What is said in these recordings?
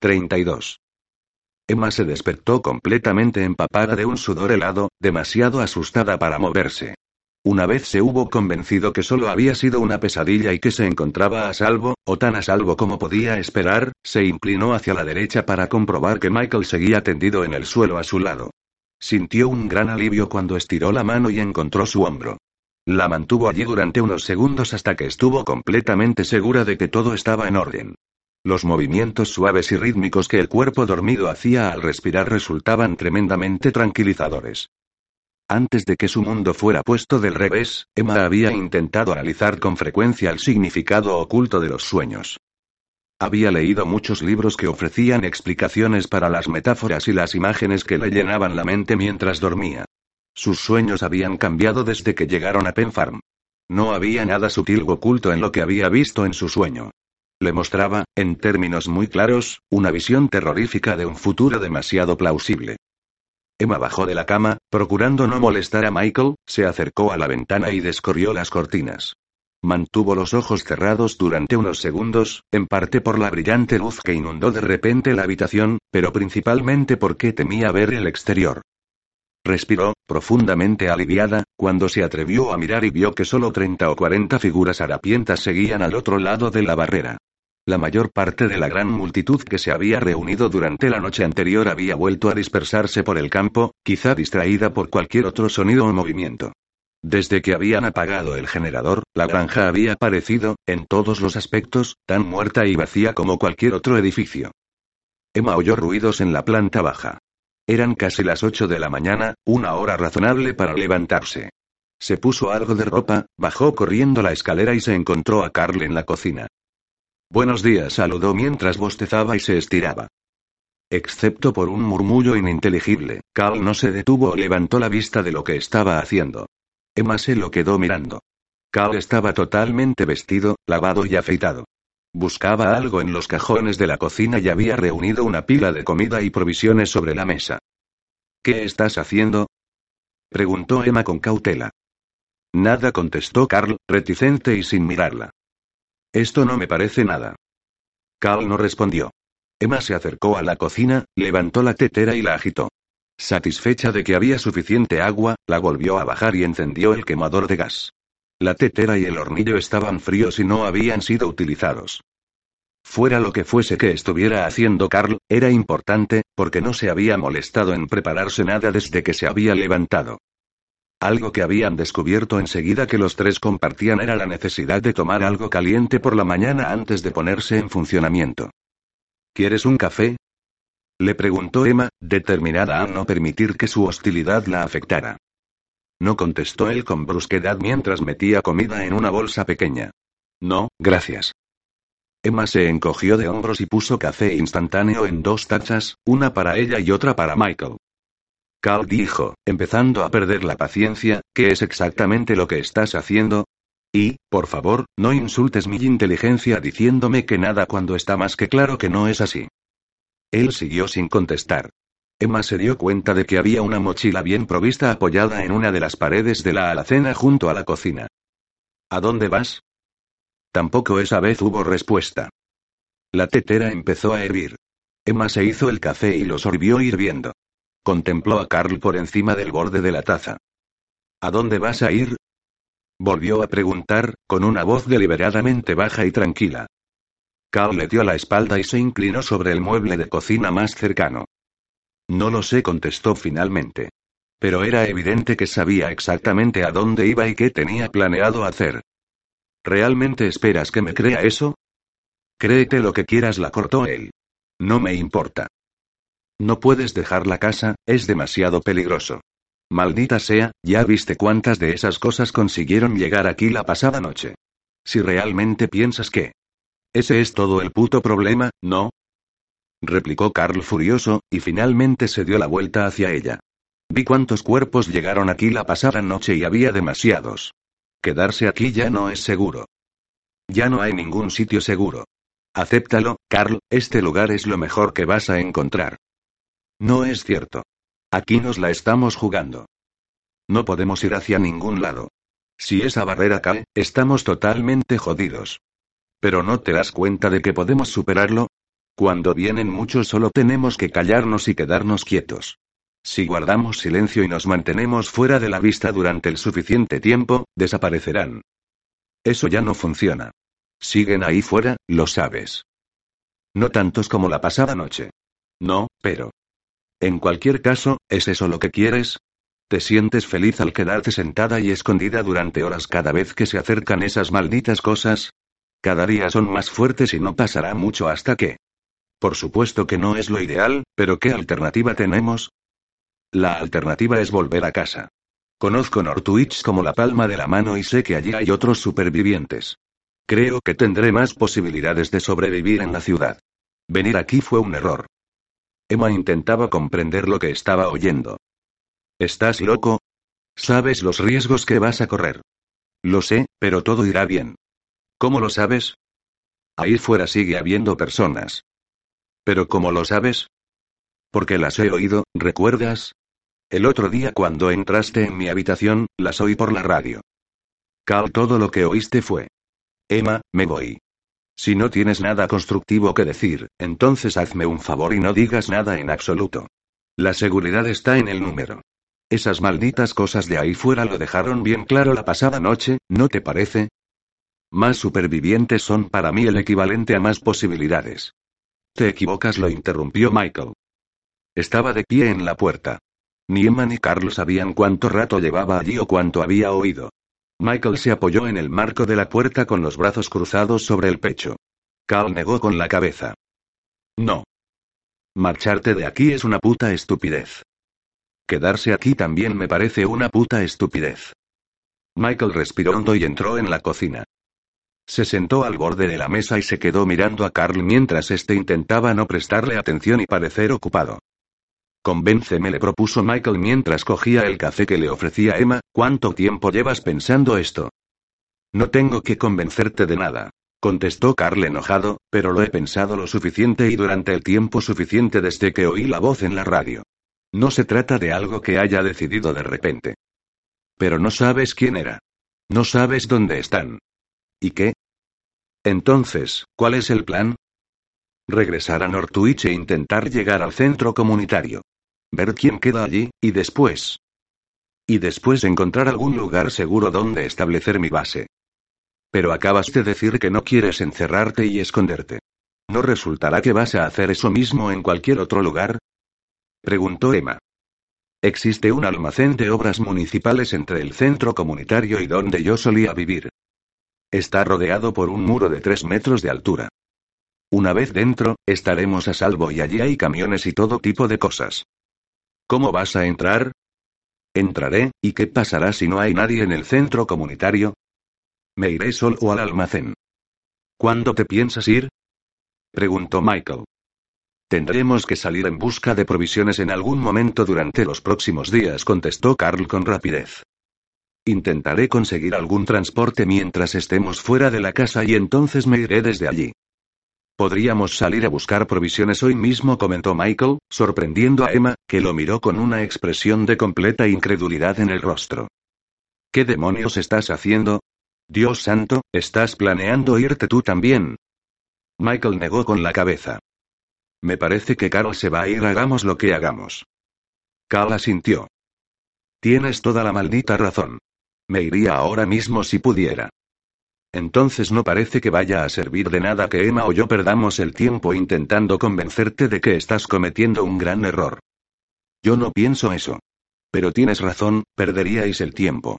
32. Emma se despertó completamente empapada de un sudor helado, demasiado asustada para moverse. Una vez se hubo convencido que solo había sido una pesadilla y que se encontraba a salvo, o tan a salvo como podía esperar, se inclinó hacia la derecha para comprobar que Michael seguía tendido en el suelo a su lado. Sintió un gran alivio cuando estiró la mano y encontró su hombro. La mantuvo allí durante unos segundos hasta que estuvo completamente segura de que todo estaba en orden. Los movimientos suaves y rítmicos que el cuerpo dormido hacía al respirar resultaban tremendamente tranquilizadores. Antes de que su mundo fuera puesto del revés, Emma había intentado analizar con frecuencia el significado oculto de los sueños. Había leído muchos libros que ofrecían explicaciones para las metáforas y las imágenes que le llenaban la mente mientras dormía. Sus sueños habían cambiado desde que llegaron a Penfarm. No había nada sutil o oculto en lo que había visto en su sueño. Le mostraba, en términos muy claros, una visión terrorífica de un futuro demasiado plausible. Emma bajó de la cama, procurando no molestar a Michael, se acercó a la ventana y descorrió las cortinas. Mantuvo los ojos cerrados durante unos segundos, en parte por la brillante luz que inundó de repente la habitación, pero principalmente porque temía ver el exterior. Respiró, profundamente aliviada, cuando se atrevió a mirar y vio que solo treinta o cuarenta figuras harapientas seguían al otro lado de la barrera. La mayor parte de la gran multitud que se había reunido durante la noche anterior había vuelto a dispersarse por el campo, quizá distraída por cualquier otro sonido o movimiento. Desde que habían apagado el generador, la granja había parecido, en todos los aspectos, tan muerta y vacía como cualquier otro edificio. Emma oyó ruidos en la planta baja. Eran casi las ocho de la mañana, una hora razonable para levantarse. Se puso algo de ropa, bajó corriendo la escalera y se encontró a Carl en la cocina. Buenos días, saludó mientras bostezaba y se estiraba. Excepto por un murmullo ininteligible, Carl no se detuvo o levantó la vista de lo que estaba haciendo. Emma se lo quedó mirando. Carl estaba totalmente vestido, lavado y afeitado. Buscaba algo en los cajones de la cocina y había reunido una pila de comida y provisiones sobre la mesa. ¿Qué estás haciendo? preguntó Emma con cautela. Nada contestó Carl, reticente y sin mirarla. Esto no me parece nada. Carl no respondió. Emma se acercó a la cocina, levantó la tetera y la agitó. Satisfecha de que había suficiente agua, la volvió a bajar y encendió el quemador de gas. La tetera y el hornillo estaban fríos y no habían sido utilizados. Fuera lo que fuese que estuviera haciendo Carl, era importante, porque no se había molestado en prepararse nada desde que se había levantado. Algo que habían descubierto enseguida que los tres compartían era la necesidad de tomar algo caliente por la mañana antes de ponerse en funcionamiento. ¿Quieres un café? Le preguntó Emma, determinada a no permitir que su hostilidad la afectara. No contestó él con brusquedad mientras metía comida en una bolsa pequeña. No, gracias. Emma se encogió de hombros y puso café instantáneo en dos tazas, una para ella y otra para Michael. Carl dijo, empezando a perder la paciencia, ¿qué es exactamente lo que estás haciendo? Y, por favor, no insultes mi inteligencia diciéndome que nada cuando está más que claro que no es así. Él siguió sin contestar. Emma se dio cuenta de que había una mochila bien provista apoyada en una de las paredes de la alacena junto a la cocina. ¿A dónde vas? Tampoco esa vez hubo respuesta. La tetera empezó a hervir. Emma se hizo el café y lo sorbió hirviendo. Contempló a Carl por encima del borde de la taza. ¿A dónde vas a ir? Volvió a preguntar, con una voz deliberadamente baja y tranquila. Carl le dio la espalda y se inclinó sobre el mueble de cocina más cercano. No lo sé, contestó finalmente. Pero era evidente que sabía exactamente a dónde iba y qué tenía planeado hacer. ¿Realmente esperas que me crea eso? Créete lo que quieras, la cortó él. No me importa. No puedes dejar la casa, es demasiado peligroso. Maldita sea, ya viste cuántas de esas cosas consiguieron llegar aquí la pasada noche. Si realmente piensas que... Ese es todo el puto problema, ¿no? replicó Carl furioso, y finalmente se dio la vuelta hacia ella. Vi cuántos cuerpos llegaron aquí la pasada noche y había demasiados. Quedarse aquí ya no es seguro. Ya no hay ningún sitio seguro. Acéptalo, Carl, este lugar es lo mejor que vas a encontrar. No es cierto. Aquí nos la estamos jugando. No podemos ir hacia ningún lado. Si esa barrera cae, estamos totalmente jodidos. Pero ¿no te das cuenta de que podemos superarlo? Cuando vienen muchos solo tenemos que callarnos y quedarnos quietos. Si guardamos silencio y nos mantenemos fuera de la vista durante el suficiente tiempo, desaparecerán. Eso ya no funciona. Siguen ahí fuera, lo sabes. No tantos como la pasada noche. No, pero. En cualquier caso, ¿es eso lo que quieres? ¿Te sientes feliz al quedarte sentada y escondida durante horas cada vez que se acercan esas malditas cosas? Cada día son más fuertes y no pasará mucho hasta que... Por supuesto que no es lo ideal, pero ¿qué alternativa tenemos? La alternativa es volver a casa. Conozco Northwich como la palma de la mano y sé que allí hay otros supervivientes. Creo que tendré más posibilidades de sobrevivir en la ciudad. Venir aquí fue un error. Emma intentaba comprender lo que estaba oyendo. ¿Estás loco? Sabes los riesgos que vas a correr. Lo sé, pero todo irá bien. ¿Cómo lo sabes? Ahí fuera sigue habiendo personas. ¿Pero cómo lo sabes? Porque las he oído, ¿recuerdas? El otro día cuando entraste en mi habitación, las oí por la radio. Cal, todo lo que oíste fue. Emma, me voy. Si no tienes nada constructivo que decir, entonces hazme un favor y no digas nada en absoluto. La seguridad está en el número. Esas malditas cosas de ahí fuera lo dejaron bien claro la pasada noche, ¿no te parece? Más supervivientes son para mí el equivalente a más posibilidades. Te equivocas, lo interrumpió Michael. Estaba de pie en la puerta. Ni Emma ni Carlos sabían cuánto rato llevaba allí o cuánto había oído. Michael se apoyó en el marco de la puerta con los brazos cruzados sobre el pecho. Carl negó con la cabeza. No. Marcharte de aquí es una puta estupidez. Quedarse aquí también me parece una puta estupidez. Michael respiró hondo y entró en la cocina. Se sentó al borde de la mesa y se quedó mirando a Carl mientras éste intentaba no prestarle atención y parecer ocupado. Convénceme, le propuso Michael mientras cogía el café que le ofrecía Emma. ¿Cuánto tiempo llevas pensando esto? No tengo que convencerte de nada. Contestó Carl enojado, pero lo he pensado lo suficiente y durante el tiempo suficiente desde que oí la voz en la radio. No se trata de algo que haya decidido de repente. Pero no sabes quién era. No sabes dónde están. ¿Y qué? Entonces, ¿cuál es el plan? Regresar a Northwich e intentar llegar al centro comunitario. Ver quién queda allí, y después. Y después encontrar algún lugar seguro donde establecer mi base. Pero acabas de decir que no quieres encerrarte y esconderte. ¿No resultará que vas a hacer eso mismo en cualquier otro lugar? Preguntó Emma. Existe un almacén de obras municipales entre el centro comunitario y donde yo solía vivir. Está rodeado por un muro de tres metros de altura. Una vez dentro, estaremos a salvo y allí hay camiones y todo tipo de cosas. ¿Cómo vas a entrar? Entraré, ¿y qué pasará si no hay nadie en el centro comunitario? Me iré solo al almacén. ¿Cuándo te piensas ir? preguntó Michael. Tendremos que salir en busca de provisiones en algún momento durante los próximos días, contestó Carl con rapidez. Intentaré conseguir algún transporte mientras estemos fuera de la casa y entonces me iré desde allí. Podríamos salir a buscar provisiones hoy mismo, comentó Michael, sorprendiendo a Emma, que lo miró con una expresión de completa incredulidad en el rostro. ¿Qué demonios estás haciendo? Dios santo, ¿estás planeando irte tú también? Michael negó con la cabeza. Me parece que Carl se va a ir, hagamos lo que hagamos. Carl asintió. Tienes toda la maldita razón. Me iría ahora mismo si pudiera. Entonces no parece que vaya a servir de nada que Emma o yo perdamos el tiempo intentando convencerte de que estás cometiendo un gran error. Yo no pienso eso. Pero tienes razón, perderíais el tiempo.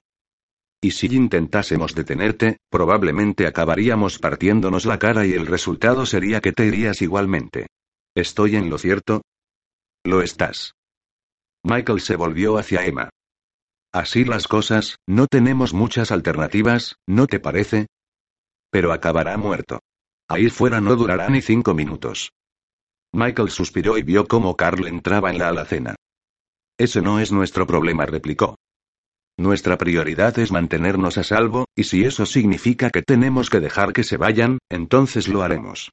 Y si intentásemos detenerte, probablemente acabaríamos partiéndonos la cara y el resultado sería que te irías igualmente. ¿Estoy en lo cierto? Lo estás. Michael se volvió hacia Emma. Así las cosas, no tenemos muchas alternativas, ¿no te parece? Pero acabará muerto. Ahí fuera no durará ni cinco minutos. Michael suspiró y vio cómo Carl entraba en la alacena. Ese no es nuestro problema, replicó. Nuestra prioridad es mantenernos a salvo, y si eso significa que tenemos que dejar que se vayan, entonces lo haremos.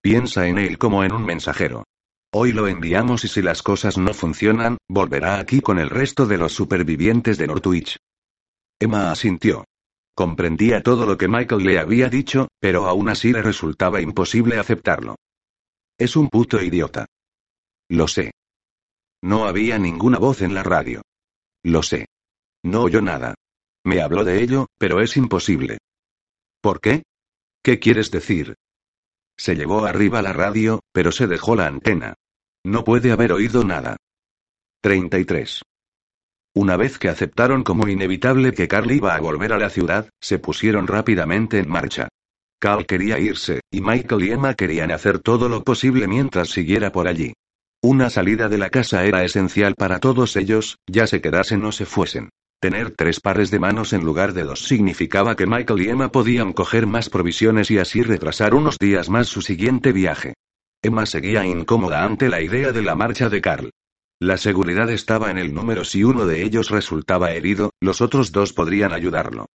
Piensa en él como en un mensajero. Hoy lo enviamos y si las cosas no funcionan, volverá aquí con el resto de los supervivientes de Northwich. Emma asintió. Comprendía todo lo que Michael le había dicho, pero aún así le resultaba imposible aceptarlo. Es un puto idiota. Lo sé. No había ninguna voz en la radio. Lo sé. No oyó nada. Me habló de ello, pero es imposible. ¿Por qué? ¿Qué quieres decir? Se llevó arriba la radio, pero se dejó la antena. No puede haber oído nada. 33. Una vez que aceptaron como inevitable que Carl iba a volver a la ciudad, se pusieron rápidamente en marcha. Carl quería irse, y Michael y Emma querían hacer todo lo posible mientras siguiera por allí. Una salida de la casa era esencial para todos ellos, ya se quedasen o se fuesen. Tener tres pares de manos en lugar de dos significaba que Michael y Emma podían coger más provisiones y así retrasar unos días más su siguiente viaje. Emma seguía incómoda ante la idea de la marcha de Carl. La seguridad estaba en el número si uno de ellos resultaba herido, los otros dos podrían ayudarlo.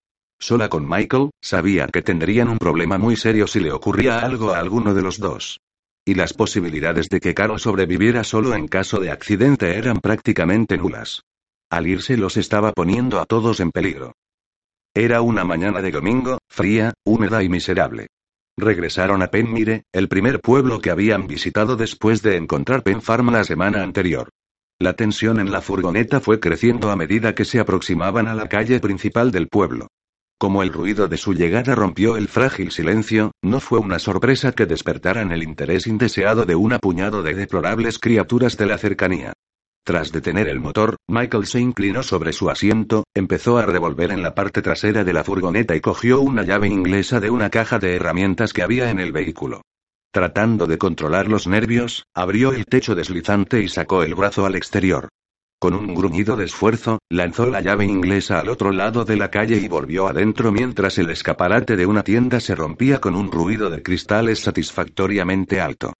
Sola con Michael, sabía que tendrían un problema muy serio si le ocurría algo a alguno de los dos. Y las posibilidades de que Carl sobreviviera solo en caso de accidente eran prácticamente nulas. Al irse los estaba poniendo a todos en peligro. Era una mañana de domingo, fría, húmeda y miserable. Regresaron a Penmire, el primer pueblo que habían visitado después de encontrar Penn la semana anterior. La tensión en la furgoneta fue creciendo a medida que se aproximaban a la calle principal del pueblo. Como el ruido de su llegada rompió el frágil silencio, no fue una sorpresa que despertaran el interés indeseado de un puñado de deplorables criaturas de la cercanía. Tras detener el motor, Michael se inclinó sobre su asiento, empezó a revolver en la parte trasera de la furgoneta y cogió una llave inglesa de una caja de herramientas que había en el vehículo. Tratando de controlar los nervios, abrió el techo deslizante y sacó el brazo al exterior. Con un gruñido de esfuerzo, lanzó la llave inglesa al otro lado de la calle y volvió adentro mientras el escaparate de una tienda se rompía con un ruido de cristales satisfactoriamente alto.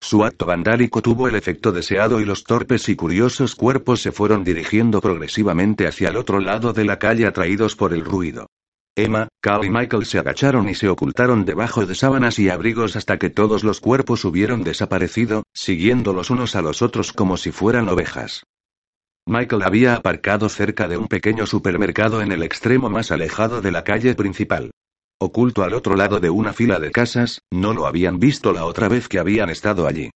Su acto vandálico tuvo el efecto deseado y los torpes y curiosos cuerpos se fueron dirigiendo progresivamente hacia el otro lado de la calle atraídos por el ruido. Emma, Carl y Michael se agacharon y se ocultaron debajo de sábanas y abrigos hasta que todos los cuerpos hubieron desaparecido, siguiendo los unos a los otros como si fueran ovejas. Michael había aparcado cerca de un pequeño supermercado en el extremo más alejado de la calle principal. Oculto al otro lado de una fila de casas, no lo habían visto la otra vez que habían estado allí.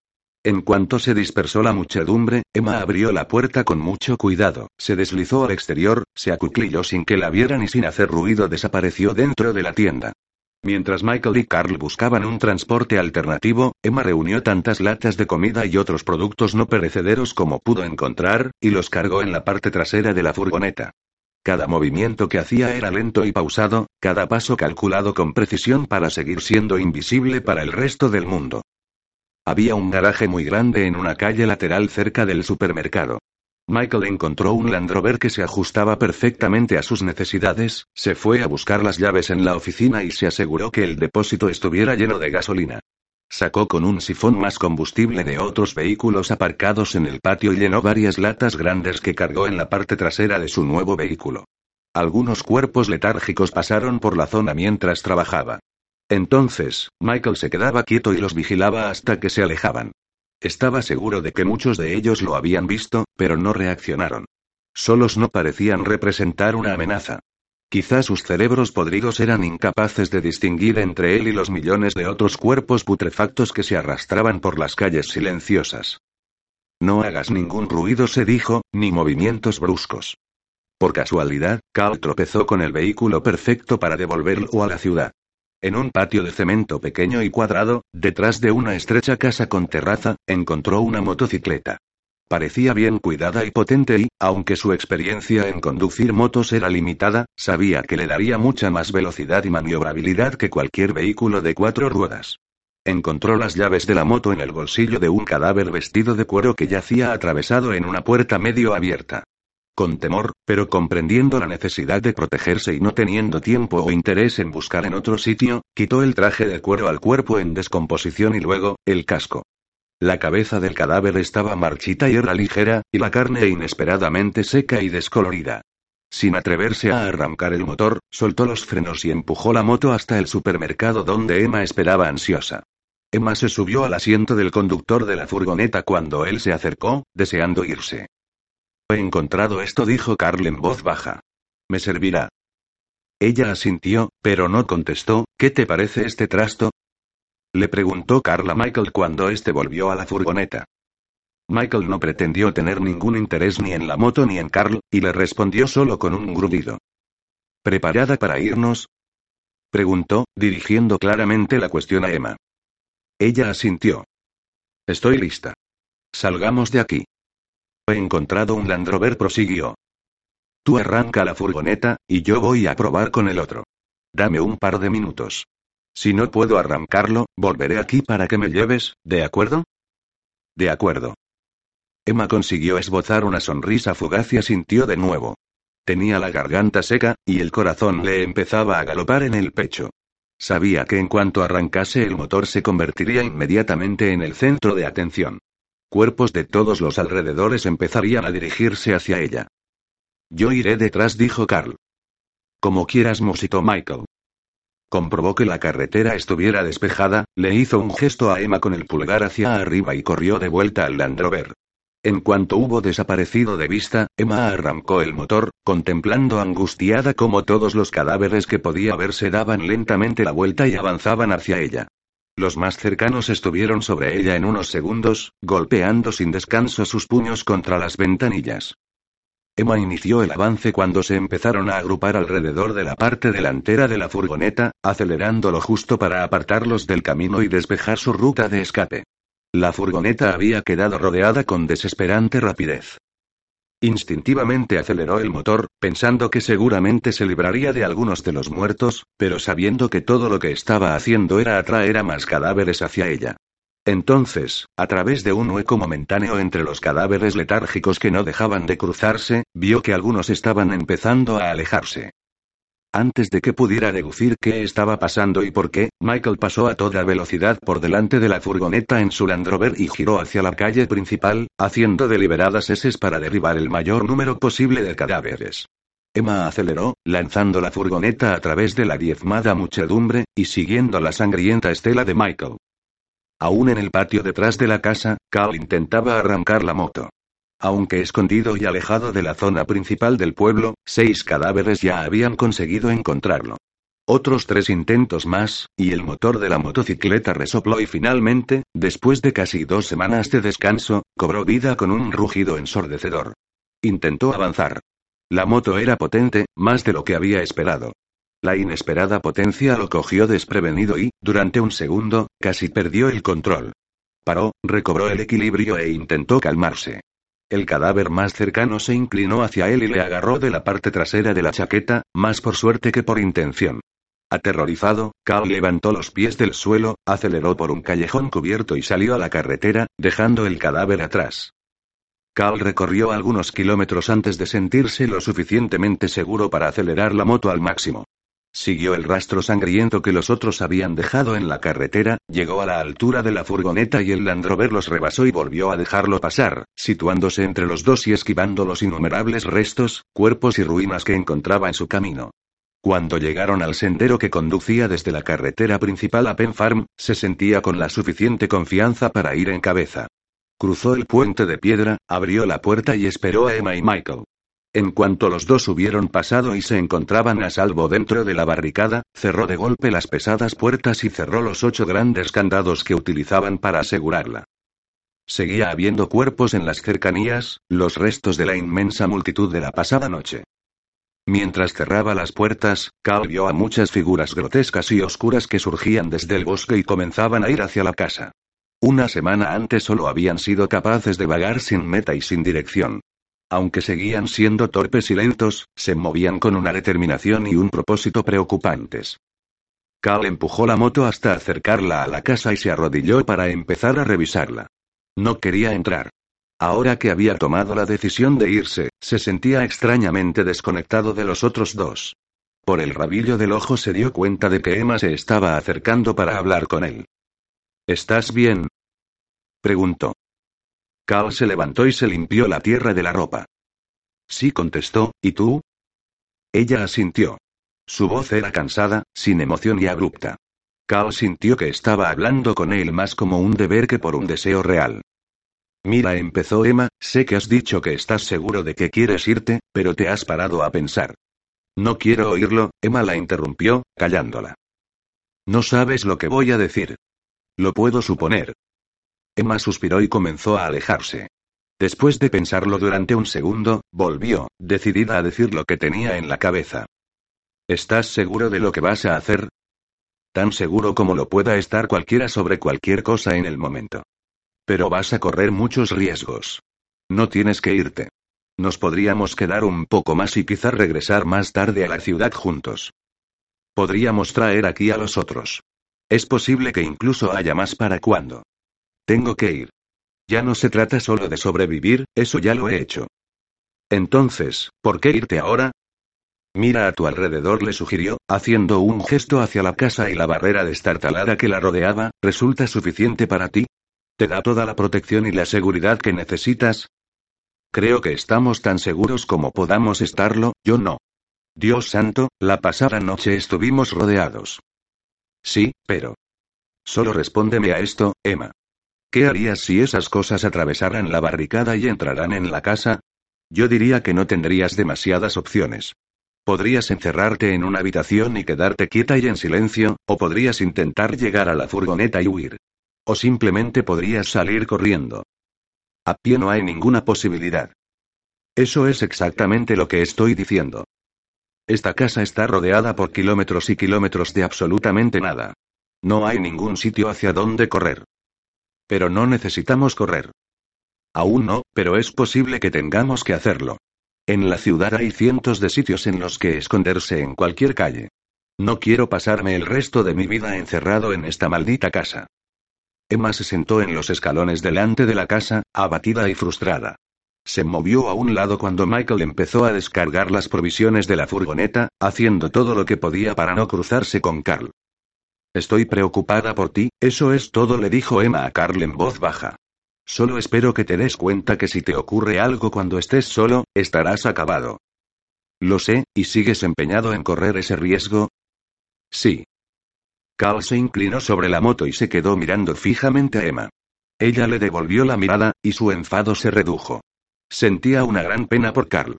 En cuanto se dispersó la muchedumbre, Emma abrió la puerta con mucho cuidado, se deslizó al exterior, se acuclilló sin que la vieran y sin hacer ruido desapareció dentro de la tienda. Mientras Michael y Carl buscaban un transporte alternativo, Emma reunió tantas latas de comida y otros productos no perecederos como pudo encontrar, y los cargó en la parte trasera de la furgoneta. Cada movimiento que hacía era lento y pausado, cada paso calculado con precisión para seguir siendo invisible para el resto del mundo. Había un garaje muy grande en una calle lateral cerca del supermercado. Michael encontró un Land Rover que se ajustaba perfectamente a sus necesidades, se fue a buscar las llaves en la oficina y se aseguró que el depósito estuviera lleno de gasolina. Sacó con un sifón más combustible de otros vehículos aparcados en el patio y llenó varias latas grandes que cargó en la parte trasera de su nuevo vehículo. Algunos cuerpos letárgicos pasaron por la zona mientras trabajaba. Entonces, Michael se quedaba quieto y los vigilaba hasta que se alejaban. Estaba seguro de que muchos de ellos lo habían visto, pero no reaccionaron. Solos no parecían representar una amenaza. Quizá sus cerebros podridos eran incapaces de distinguir entre él y los millones de otros cuerpos putrefactos que se arrastraban por las calles silenciosas. No hagas ningún ruido, se dijo, ni movimientos bruscos. Por casualidad, Carl tropezó con el vehículo perfecto para devolverlo a la ciudad. En un patio de cemento pequeño y cuadrado, detrás de una estrecha casa con terraza, encontró una motocicleta. Parecía bien cuidada y potente y, aunque su experiencia en conducir motos era limitada, sabía que le daría mucha más velocidad y maniobrabilidad que cualquier vehículo de cuatro ruedas. Encontró las llaves de la moto en el bolsillo de un cadáver vestido de cuero que yacía atravesado en una puerta medio abierta. Con temor, pero comprendiendo la necesidad de protegerse y no teniendo tiempo o interés en buscar en otro sitio, quitó el traje de cuero al cuerpo en descomposición y luego, el casco. La cabeza del cadáver estaba marchita y era ligera, y la carne inesperadamente seca y descolorida. Sin atreverse a arrancar el motor, soltó los frenos y empujó la moto hasta el supermercado donde Emma esperaba ansiosa. Emma se subió al asiento del conductor de la furgoneta cuando él se acercó, deseando irse. He encontrado esto, dijo Carl en voz baja. Me servirá. Ella asintió, pero no contestó. ¿Qué te parece este trasto? Le preguntó Carl a Michael cuando éste volvió a la furgoneta. Michael no pretendió tener ningún interés ni en la moto ni en Carl, y le respondió solo con un grudido. ¿Preparada para irnos? preguntó, dirigiendo claramente la cuestión a Emma. Ella asintió. Estoy lista. Salgamos de aquí. He encontrado un Land Rover, prosiguió. Tú arranca la furgoneta, y yo voy a probar con el otro. Dame un par de minutos. Si no puedo arrancarlo, volveré aquí para que me lleves, ¿de acuerdo? De acuerdo. Emma consiguió esbozar una sonrisa fugaz y asintió de nuevo. Tenía la garganta seca, y el corazón le empezaba a galopar en el pecho. Sabía que en cuanto arrancase el motor se convertiría inmediatamente en el centro de atención. Cuerpos de todos los alrededores empezarían a dirigirse hacia ella. Yo iré detrás, dijo Carl. Como quieras, musitó Michael. Comprobó que la carretera estuviera despejada, le hizo un gesto a Emma con el pulgar hacia arriba y corrió de vuelta al Land Rover. En cuanto hubo desaparecido de vista, Emma arrancó el motor, contemplando angustiada cómo todos los cadáveres que podía ver se daban lentamente la vuelta y avanzaban hacia ella. Los más cercanos estuvieron sobre ella en unos segundos, golpeando sin descanso sus puños contra las ventanillas. Emma inició el avance cuando se empezaron a agrupar alrededor de la parte delantera de la furgoneta, acelerando lo justo para apartarlos del camino y despejar su ruta de escape. La furgoneta había quedado rodeada con desesperante rapidez. Instintivamente aceleró el motor, pensando que seguramente se libraría de algunos de los muertos, pero sabiendo que todo lo que estaba haciendo era atraer a más cadáveres hacia ella. Entonces, a través de un hueco momentáneo entre los cadáveres letárgicos que no dejaban de cruzarse, vio que algunos estaban empezando a alejarse. Antes de que pudiera deducir qué estaba pasando y por qué, Michael pasó a toda velocidad por delante de la furgoneta en su Land Rover y giró hacia la calle principal, haciendo deliberadas eses para derribar el mayor número posible de cadáveres. Emma aceleró, lanzando la furgoneta a través de la diezmada muchedumbre, y siguiendo la sangrienta estela de Michael. Aún en el patio detrás de la casa, Carl intentaba arrancar la moto. Aunque escondido y alejado de la zona principal del pueblo, seis cadáveres ya habían conseguido encontrarlo. Otros tres intentos más, y el motor de la motocicleta resopló y finalmente, después de casi dos semanas de descanso, cobró vida con un rugido ensordecedor. Intentó avanzar. La moto era potente, más de lo que había esperado. La inesperada potencia lo cogió desprevenido y, durante un segundo, casi perdió el control. Paró, recobró el equilibrio e intentó calmarse. El cadáver más cercano se inclinó hacia él y le agarró de la parte trasera de la chaqueta, más por suerte que por intención. Aterrorizado, Carl levantó los pies del suelo, aceleró por un callejón cubierto y salió a la carretera, dejando el cadáver atrás. Carl recorrió algunos kilómetros antes de sentirse lo suficientemente seguro para acelerar la moto al máximo. Siguió el rastro sangriento que los otros habían dejado en la carretera, llegó a la altura de la furgoneta y el Land Rover los rebasó y volvió a dejarlo pasar, situándose entre los dos y esquivando los innumerables restos, cuerpos y ruinas que encontraba en su camino. Cuando llegaron al sendero que conducía desde la carretera principal a Penn Farm, se sentía con la suficiente confianza para ir en cabeza. Cruzó el puente de piedra, abrió la puerta y esperó a Emma y Michael. En cuanto los dos hubieron pasado y se encontraban a salvo dentro de la barricada, cerró de golpe las pesadas puertas y cerró los ocho grandes candados que utilizaban para asegurarla. Seguía habiendo cuerpos en las cercanías, los restos de la inmensa multitud de la pasada noche. Mientras cerraba las puertas, Cal vio a muchas figuras grotescas y oscuras que surgían desde el bosque y comenzaban a ir hacia la casa. Una semana antes solo habían sido capaces de vagar sin meta y sin dirección. Aunque seguían siendo torpes y lentos, se movían con una determinación y un propósito preocupantes. Cal empujó la moto hasta acercarla a la casa y se arrodilló para empezar a revisarla. No quería entrar. Ahora que había tomado la decisión de irse, se sentía extrañamente desconectado de los otros dos. Por el rabillo del ojo se dio cuenta de que Emma se estaba acercando para hablar con él. ¿Estás bien? Preguntó. Carl se levantó y se limpió la tierra de la ropa. Sí contestó, ¿y tú? Ella asintió. Su voz era cansada, sin emoción y abrupta. Carl sintió que estaba hablando con él más como un deber que por un deseo real. Mira, empezó Emma, sé que has dicho que estás seguro de que quieres irte, pero te has parado a pensar. No quiero oírlo, Emma la interrumpió, callándola. No sabes lo que voy a decir. Lo puedo suponer. Emma suspiró y comenzó a alejarse. Después de pensarlo durante un segundo, volvió, decidida a decir lo que tenía en la cabeza. ¿Estás seguro de lo que vas a hacer? Tan seguro como lo pueda estar cualquiera sobre cualquier cosa en el momento. Pero vas a correr muchos riesgos. No tienes que irte. Nos podríamos quedar un poco más y quizá regresar más tarde a la ciudad juntos. Podríamos traer aquí a los otros. Es posible que incluso haya más para cuando. Tengo que ir. Ya no se trata solo de sobrevivir, eso ya lo he hecho. Entonces, ¿por qué irte ahora? Mira a tu alrededor, le sugirió, haciendo un gesto hacia la casa y la barrera destartalada que la rodeaba, ¿resulta suficiente para ti? ¿Te da toda la protección y la seguridad que necesitas? Creo que estamos tan seguros como podamos estarlo, yo no. Dios santo, la pasada noche estuvimos rodeados. Sí, pero. Solo respóndeme a esto, Emma. ¿Qué harías si esas cosas atravesaran la barricada y entraran en la casa? Yo diría que no tendrías demasiadas opciones. Podrías encerrarte en una habitación y quedarte quieta y en silencio, o podrías intentar llegar a la furgoneta y huir. O simplemente podrías salir corriendo. A pie no hay ninguna posibilidad. Eso es exactamente lo que estoy diciendo. Esta casa está rodeada por kilómetros y kilómetros de absolutamente nada. No hay ningún sitio hacia donde correr. Pero no necesitamos correr. Aún no, pero es posible que tengamos que hacerlo. En la ciudad hay cientos de sitios en los que esconderse en cualquier calle. No quiero pasarme el resto de mi vida encerrado en esta maldita casa. Emma se sentó en los escalones delante de la casa, abatida y frustrada. Se movió a un lado cuando Michael empezó a descargar las provisiones de la furgoneta, haciendo todo lo que podía para no cruzarse con Carl. Estoy preocupada por ti, eso es todo, le dijo Emma a Carl en voz baja. Solo espero que te des cuenta que si te ocurre algo cuando estés solo, estarás acabado. Lo sé, ¿y sigues empeñado en correr ese riesgo? Sí. Carl se inclinó sobre la moto y se quedó mirando fijamente a Emma. Ella le devolvió la mirada, y su enfado se redujo. Sentía una gran pena por Carl.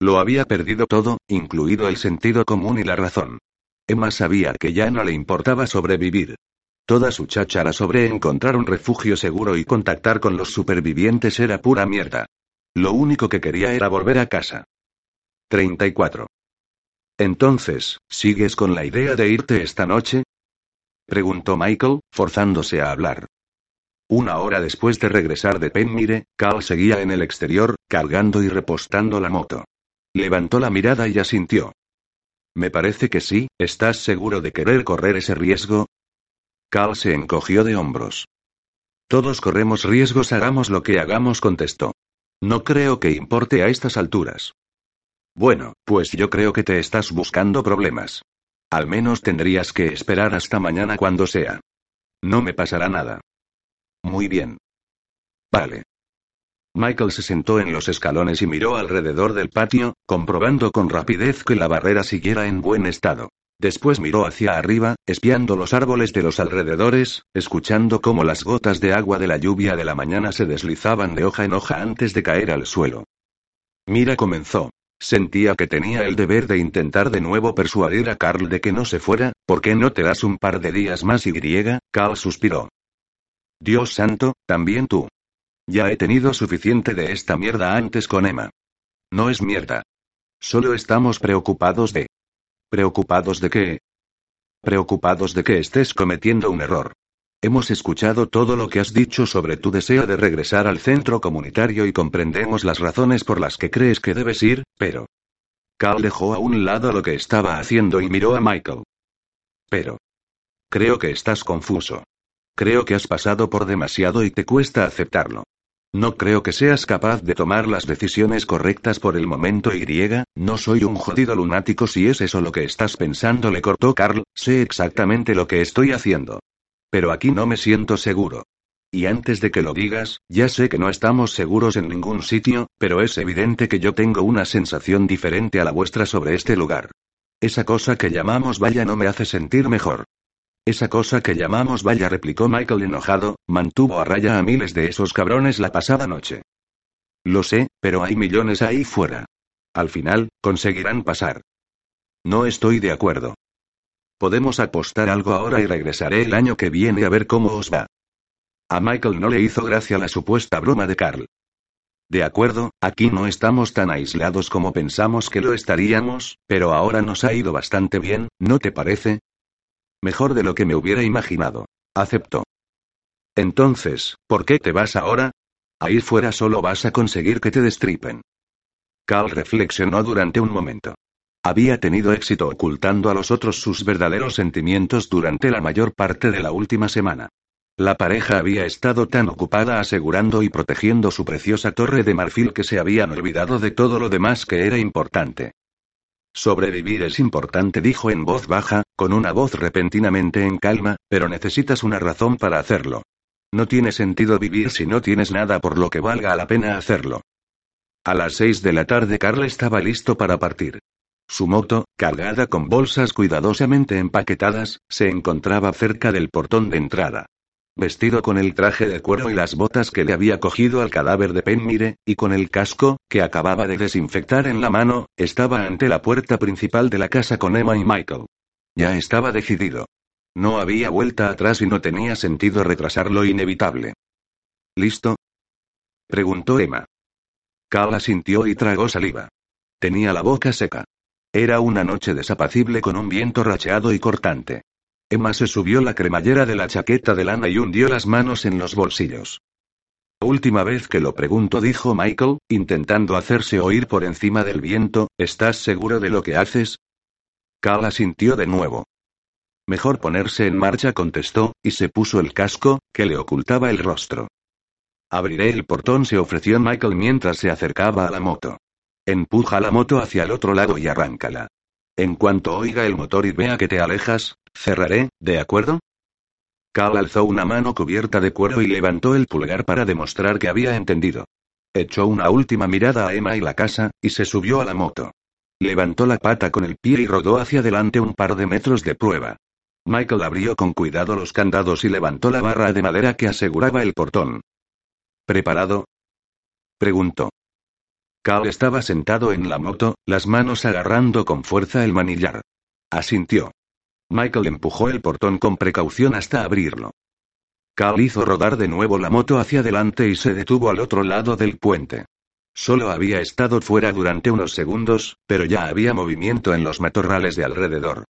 Lo había perdido todo, incluido el sentido común y la razón. Emma sabía que ya no le importaba sobrevivir. Toda su cháchara sobre encontrar un refugio seguro y contactar con los supervivientes era pura mierda. Lo único que quería era volver a casa. 34. Entonces, ¿sigues con la idea de irte esta noche? preguntó Michael, forzándose a hablar. Una hora después de regresar de Penmire, Carl seguía en el exterior, cargando y repostando la moto. Levantó la mirada y asintió. Me parece que sí, ¿estás seguro de querer correr ese riesgo? Carl se encogió de hombros. Todos corremos riesgos, hagamos lo que hagamos, contestó. No creo que importe a estas alturas. Bueno, pues yo creo que te estás buscando problemas. Al menos tendrías que esperar hasta mañana cuando sea. No me pasará nada. Muy bien. Vale. Michael se sentó en los escalones y miró alrededor del patio, comprobando con rapidez que la barrera siguiera en buen estado. Después miró hacia arriba, espiando los árboles de los alrededores, escuchando cómo las gotas de agua de la lluvia de la mañana se deslizaban de hoja en hoja antes de caer al suelo. Mira comenzó. Sentía que tenía el deber de intentar de nuevo persuadir a Carl de que no se fuera, ¿por qué no te das un par de días más y? Carl suspiró. Dios santo, también tú. Ya he tenido suficiente de esta mierda antes con Emma. No es mierda. Solo estamos preocupados de... ¿Preocupados de qué? Preocupados de que estés cometiendo un error. Hemos escuchado todo lo que has dicho sobre tu deseo de regresar al centro comunitario y comprendemos las razones por las que crees que debes ir, pero... Carl dejó a un lado lo que estaba haciendo y miró a Michael. Pero... Creo que estás confuso. Creo que has pasado por demasiado y te cuesta aceptarlo. No creo que seas capaz de tomar las decisiones correctas por el momento y no soy un jodido lunático si es eso lo que estás pensando, le cortó Carl, sé exactamente lo que estoy haciendo. Pero aquí no me siento seguro. Y antes de que lo digas, ya sé que no estamos seguros en ningún sitio, pero es evidente que yo tengo una sensación diferente a la vuestra sobre este lugar. Esa cosa que llamamos valla no me hace sentir mejor. Esa cosa que llamamos valla, replicó Michael enojado, mantuvo a raya a miles de esos cabrones la pasada noche. Lo sé, pero hay millones ahí fuera. Al final, conseguirán pasar. No estoy de acuerdo. Podemos apostar algo ahora y regresaré el año que viene a ver cómo os va. A Michael no le hizo gracia la supuesta broma de Carl. De acuerdo, aquí no estamos tan aislados como pensamos que lo estaríamos, pero ahora nos ha ido bastante bien, ¿no te parece? Mejor de lo que me hubiera imaginado. Acepto. Entonces, ¿por qué te vas ahora? Ahí fuera solo vas a conseguir que te destripen. Carl reflexionó durante un momento. Había tenido éxito ocultando a los otros sus verdaderos sentimientos durante la mayor parte de la última semana. La pareja había estado tan ocupada asegurando y protegiendo su preciosa torre de marfil que se habían olvidado de todo lo demás que era importante. Sobrevivir es importante, dijo en voz baja, con una voz repentinamente en calma, pero necesitas una razón para hacerlo. No tiene sentido vivir si no tienes nada por lo que valga la pena hacerlo. A las seis de la tarde Carl estaba listo para partir. Su moto, cargada con bolsas cuidadosamente empaquetadas, se encontraba cerca del portón de entrada. Vestido con el traje de cuero y las botas que le había cogido al cadáver de Penmire, y con el casco, que acababa de desinfectar en la mano, estaba ante la puerta principal de la casa con Emma y Michael. Ya estaba decidido. No había vuelta atrás y no tenía sentido retrasar lo inevitable. ¿Listo? preguntó Emma. Carla sintió y tragó saliva. Tenía la boca seca. Era una noche desapacible con un viento racheado y cortante. Emma se subió la cremallera de la chaqueta de lana y hundió las manos en los bolsillos. Última vez que lo pregunto, dijo Michael, intentando hacerse oír por encima del viento, ¿estás seguro de lo que haces? Carla sintió de nuevo. Mejor ponerse en marcha, contestó, y se puso el casco, que le ocultaba el rostro. Abriré el portón, se ofreció Michael mientras se acercaba a la moto. Empuja la moto hacia el otro lado y arráncala. En cuanto oiga el motor y vea que te alejas, cerraré, ¿de acuerdo? Cal alzó una mano cubierta de cuero y levantó el pulgar para demostrar que había entendido. Echó una última mirada a Emma y la casa, y se subió a la moto. Levantó la pata con el pie y rodó hacia adelante un par de metros de prueba. Michael abrió con cuidado los candados y levantó la barra de madera que aseguraba el portón. ¿Preparado? preguntó. Cal estaba sentado en la moto, las manos agarrando con fuerza el manillar. Asintió. Michael empujó el portón con precaución hasta abrirlo. Cal hizo rodar de nuevo la moto hacia adelante y se detuvo al otro lado del puente. Solo había estado fuera durante unos segundos, pero ya había movimiento en los matorrales de alrededor.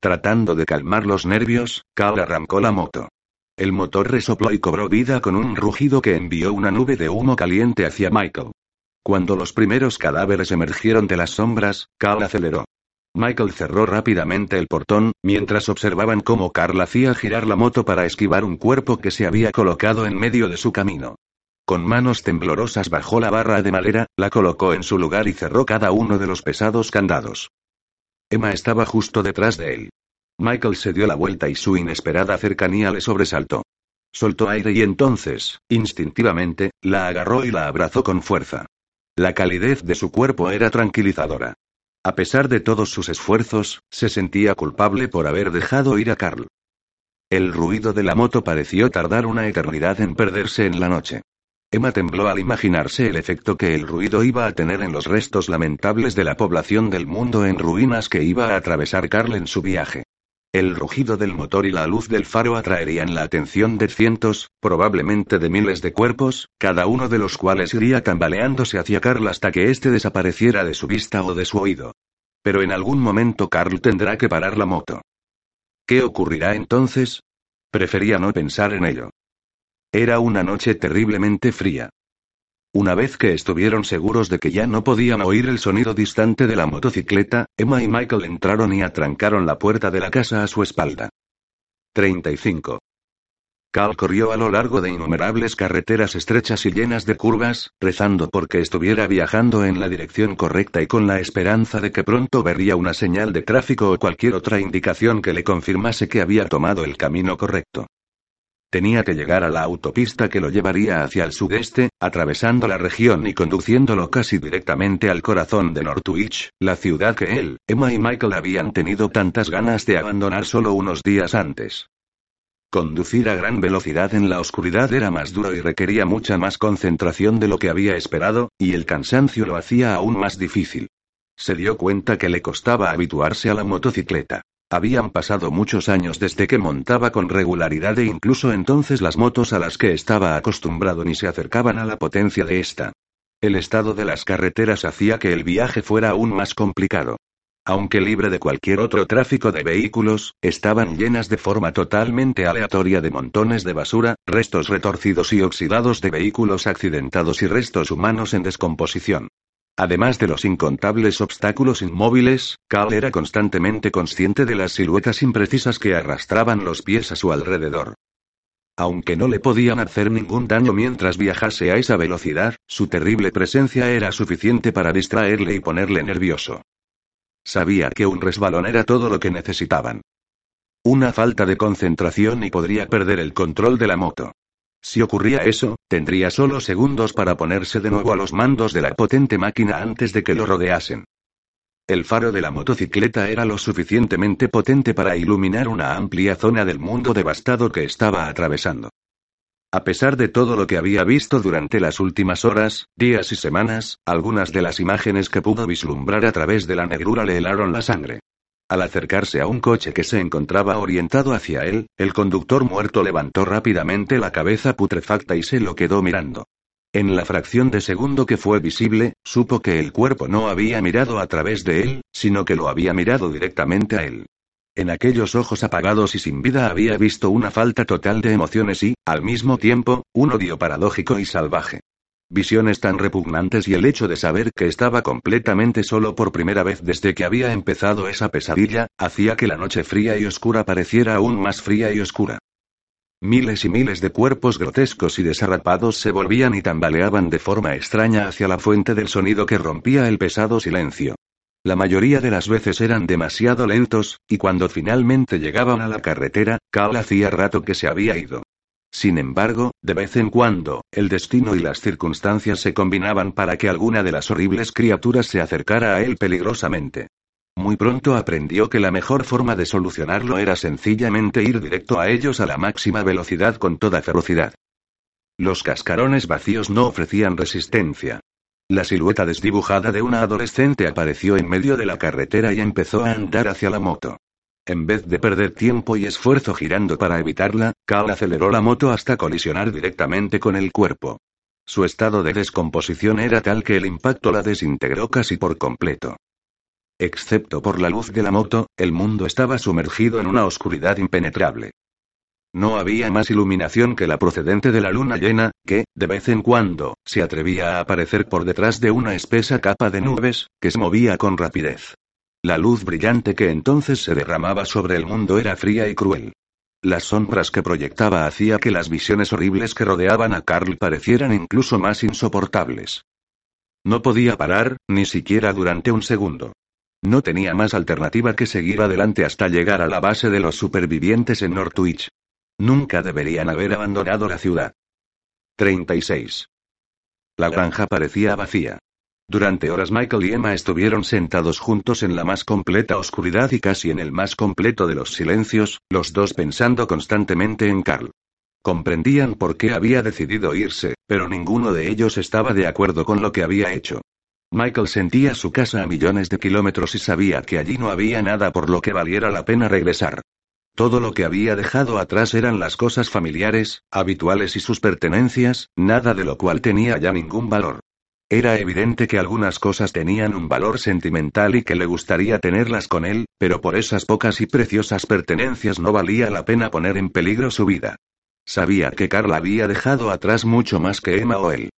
Tratando de calmar los nervios, Cal arrancó la moto. El motor resopló y cobró vida con un rugido que envió una nube de humo caliente hacia Michael. Cuando los primeros cadáveres emergieron de las sombras, Carl aceleró. Michael cerró rápidamente el portón, mientras observaban cómo Carl hacía girar la moto para esquivar un cuerpo que se había colocado en medio de su camino. Con manos temblorosas bajó la barra de madera, la colocó en su lugar y cerró cada uno de los pesados candados. Emma estaba justo detrás de él. Michael se dio la vuelta y su inesperada cercanía le sobresaltó. Soltó aire y entonces, instintivamente, la agarró y la abrazó con fuerza. La calidez de su cuerpo era tranquilizadora. A pesar de todos sus esfuerzos, se sentía culpable por haber dejado ir a Carl. El ruido de la moto pareció tardar una eternidad en perderse en la noche. Emma tembló al imaginarse el efecto que el ruido iba a tener en los restos lamentables de la población del mundo en ruinas que iba a atravesar Carl en su viaje. El rugido del motor y la luz del faro atraerían la atención de cientos, probablemente de miles de cuerpos, cada uno de los cuales iría tambaleándose hacia Carl hasta que éste desapareciera de su vista o de su oído. Pero en algún momento Carl tendrá que parar la moto. ¿Qué ocurrirá entonces? Prefería no pensar en ello. Era una noche terriblemente fría. Una vez que estuvieron seguros de que ya no podían oír el sonido distante de la motocicleta, Emma y Michael entraron y atrancaron la puerta de la casa a su espalda. 35. Cal corrió a lo largo de innumerables carreteras estrechas y llenas de curvas, rezando porque estuviera viajando en la dirección correcta y con la esperanza de que pronto vería una señal de tráfico o cualquier otra indicación que le confirmase que había tomado el camino correcto. Tenía que llegar a la autopista que lo llevaría hacia el sudeste, atravesando la región y conduciéndolo casi directamente al corazón de Northwich, la ciudad que él, Emma y Michael habían tenido tantas ganas de abandonar solo unos días antes. Conducir a gran velocidad en la oscuridad era más duro y requería mucha más concentración de lo que había esperado, y el cansancio lo hacía aún más difícil. Se dio cuenta que le costaba habituarse a la motocicleta. Habían pasado muchos años desde que montaba con regularidad e incluso entonces las motos a las que estaba acostumbrado ni se acercaban a la potencia de esta. El estado de las carreteras hacía que el viaje fuera aún más complicado. Aunque libre de cualquier otro tráfico de vehículos, estaban llenas de forma totalmente aleatoria de montones de basura, restos retorcidos y oxidados de vehículos accidentados y restos humanos en descomposición. Además de los incontables obstáculos inmóviles, Cal era constantemente consciente de las siluetas imprecisas que arrastraban los pies a su alrededor. Aunque no le podían hacer ningún daño mientras viajase a esa velocidad, su terrible presencia era suficiente para distraerle y ponerle nervioso. Sabía que un resbalón era todo lo que necesitaban. Una falta de concentración y podría perder el control de la moto. Si ocurría eso, tendría solo segundos para ponerse de nuevo a los mandos de la potente máquina antes de que lo rodeasen. El faro de la motocicleta era lo suficientemente potente para iluminar una amplia zona del mundo devastado que estaba atravesando. A pesar de todo lo que había visto durante las últimas horas, días y semanas, algunas de las imágenes que pudo vislumbrar a través de la negrura le helaron la sangre. Al acercarse a un coche que se encontraba orientado hacia él, el conductor muerto levantó rápidamente la cabeza putrefacta y se lo quedó mirando. En la fracción de segundo que fue visible, supo que el cuerpo no había mirado a través de él, sino que lo había mirado directamente a él. En aquellos ojos apagados y sin vida había visto una falta total de emociones y, al mismo tiempo, un odio paradójico y salvaje. Visiones tan repugnantes y el hecho de saber que estaba completamente solo por primera vez desde que había empezado esa pesadilla, hacía que la noche fría y oscura pareciera aún más fría y oscura. Miles y miles de cuerpos grotescos y desarrapados se volvían y tambaleaban de forma extraña hacia la fuente del sonido que rompía el pesado silencio. La mayoría de las veces eran demasiado lentos, y cuando finalmente llegaban a la carretera, Cal hacía rato que se había ido. Sin embargo, de vez en cuando, el destino y las circunstancias se combinaban para que alguna de las horribles criaturas se acercara a él peligrosamente. Muy pronto aprendió que la mejor forma de solucionarlo era sencillamente ir directo a ellos a la máxima velocidad con toda ferocidad. Los cascarones vacíos no ofrecían resistencia. La silueta desdibujada de una adolescente apareció en medio de la carretera y empezó a andar hacia la moto. En vez de perder tiempo y esfuerzo girando para evitarla, Cal aceleró la moto hasta colisionar directamente con el cuerpo. Su estado de descomposición era tal que el impacto la desintegró casi por completo. Excepto por la luz de la moto, el mundo estaba sumergido en una oscuridad impenetrable. No había más iluminación que la procedente de la luna llena, que, de vez en cuando, se atrevía a aparecer por detrás de una espesa capa de nubes, que se movía con rapidez. La luz brillante que entonces se derramaba sobre el mundo era fría y cruel. Las sombras que proyectaba hacía que las visiones horribles que rodeaban a Carl parecieran incluso más insoportables. No podía parar, ni siquiera durante un segundo. No tenía más alternativa que seguir adelante hasta llegar a la base de los supervivientes en Northwich. Nunca deberían haber abandonado la ciudad. 36. La granja parecía vacía. Durante horas Michael y Emma estuvieron sentados juntos en la más completa oscuridad y casi en el más completo de los silencios, los dos pensando constantemente en Carl. Comprendían por qué había decidido irse, pero ninguno de ellos estaba de acuerdo con lo que había hecho. Michael sentía su casa a millones de kilómetros y sabía que allí no había nada por lo que valiera la pena regresar. Todo lo que había dejado atrás eran las cosas familiares, habituales y sus pertenencias, nada de lo cual tenía ya ningún valor. Era evidente que algunas cosas tenían un valor sentimental y que le gustaría tenerlas con él, pero por esas pocas y preciosas pertenencias no valía la pena poner en peligro su vida. Sabía que Carla había dejado atrás mucho más que Emma o él.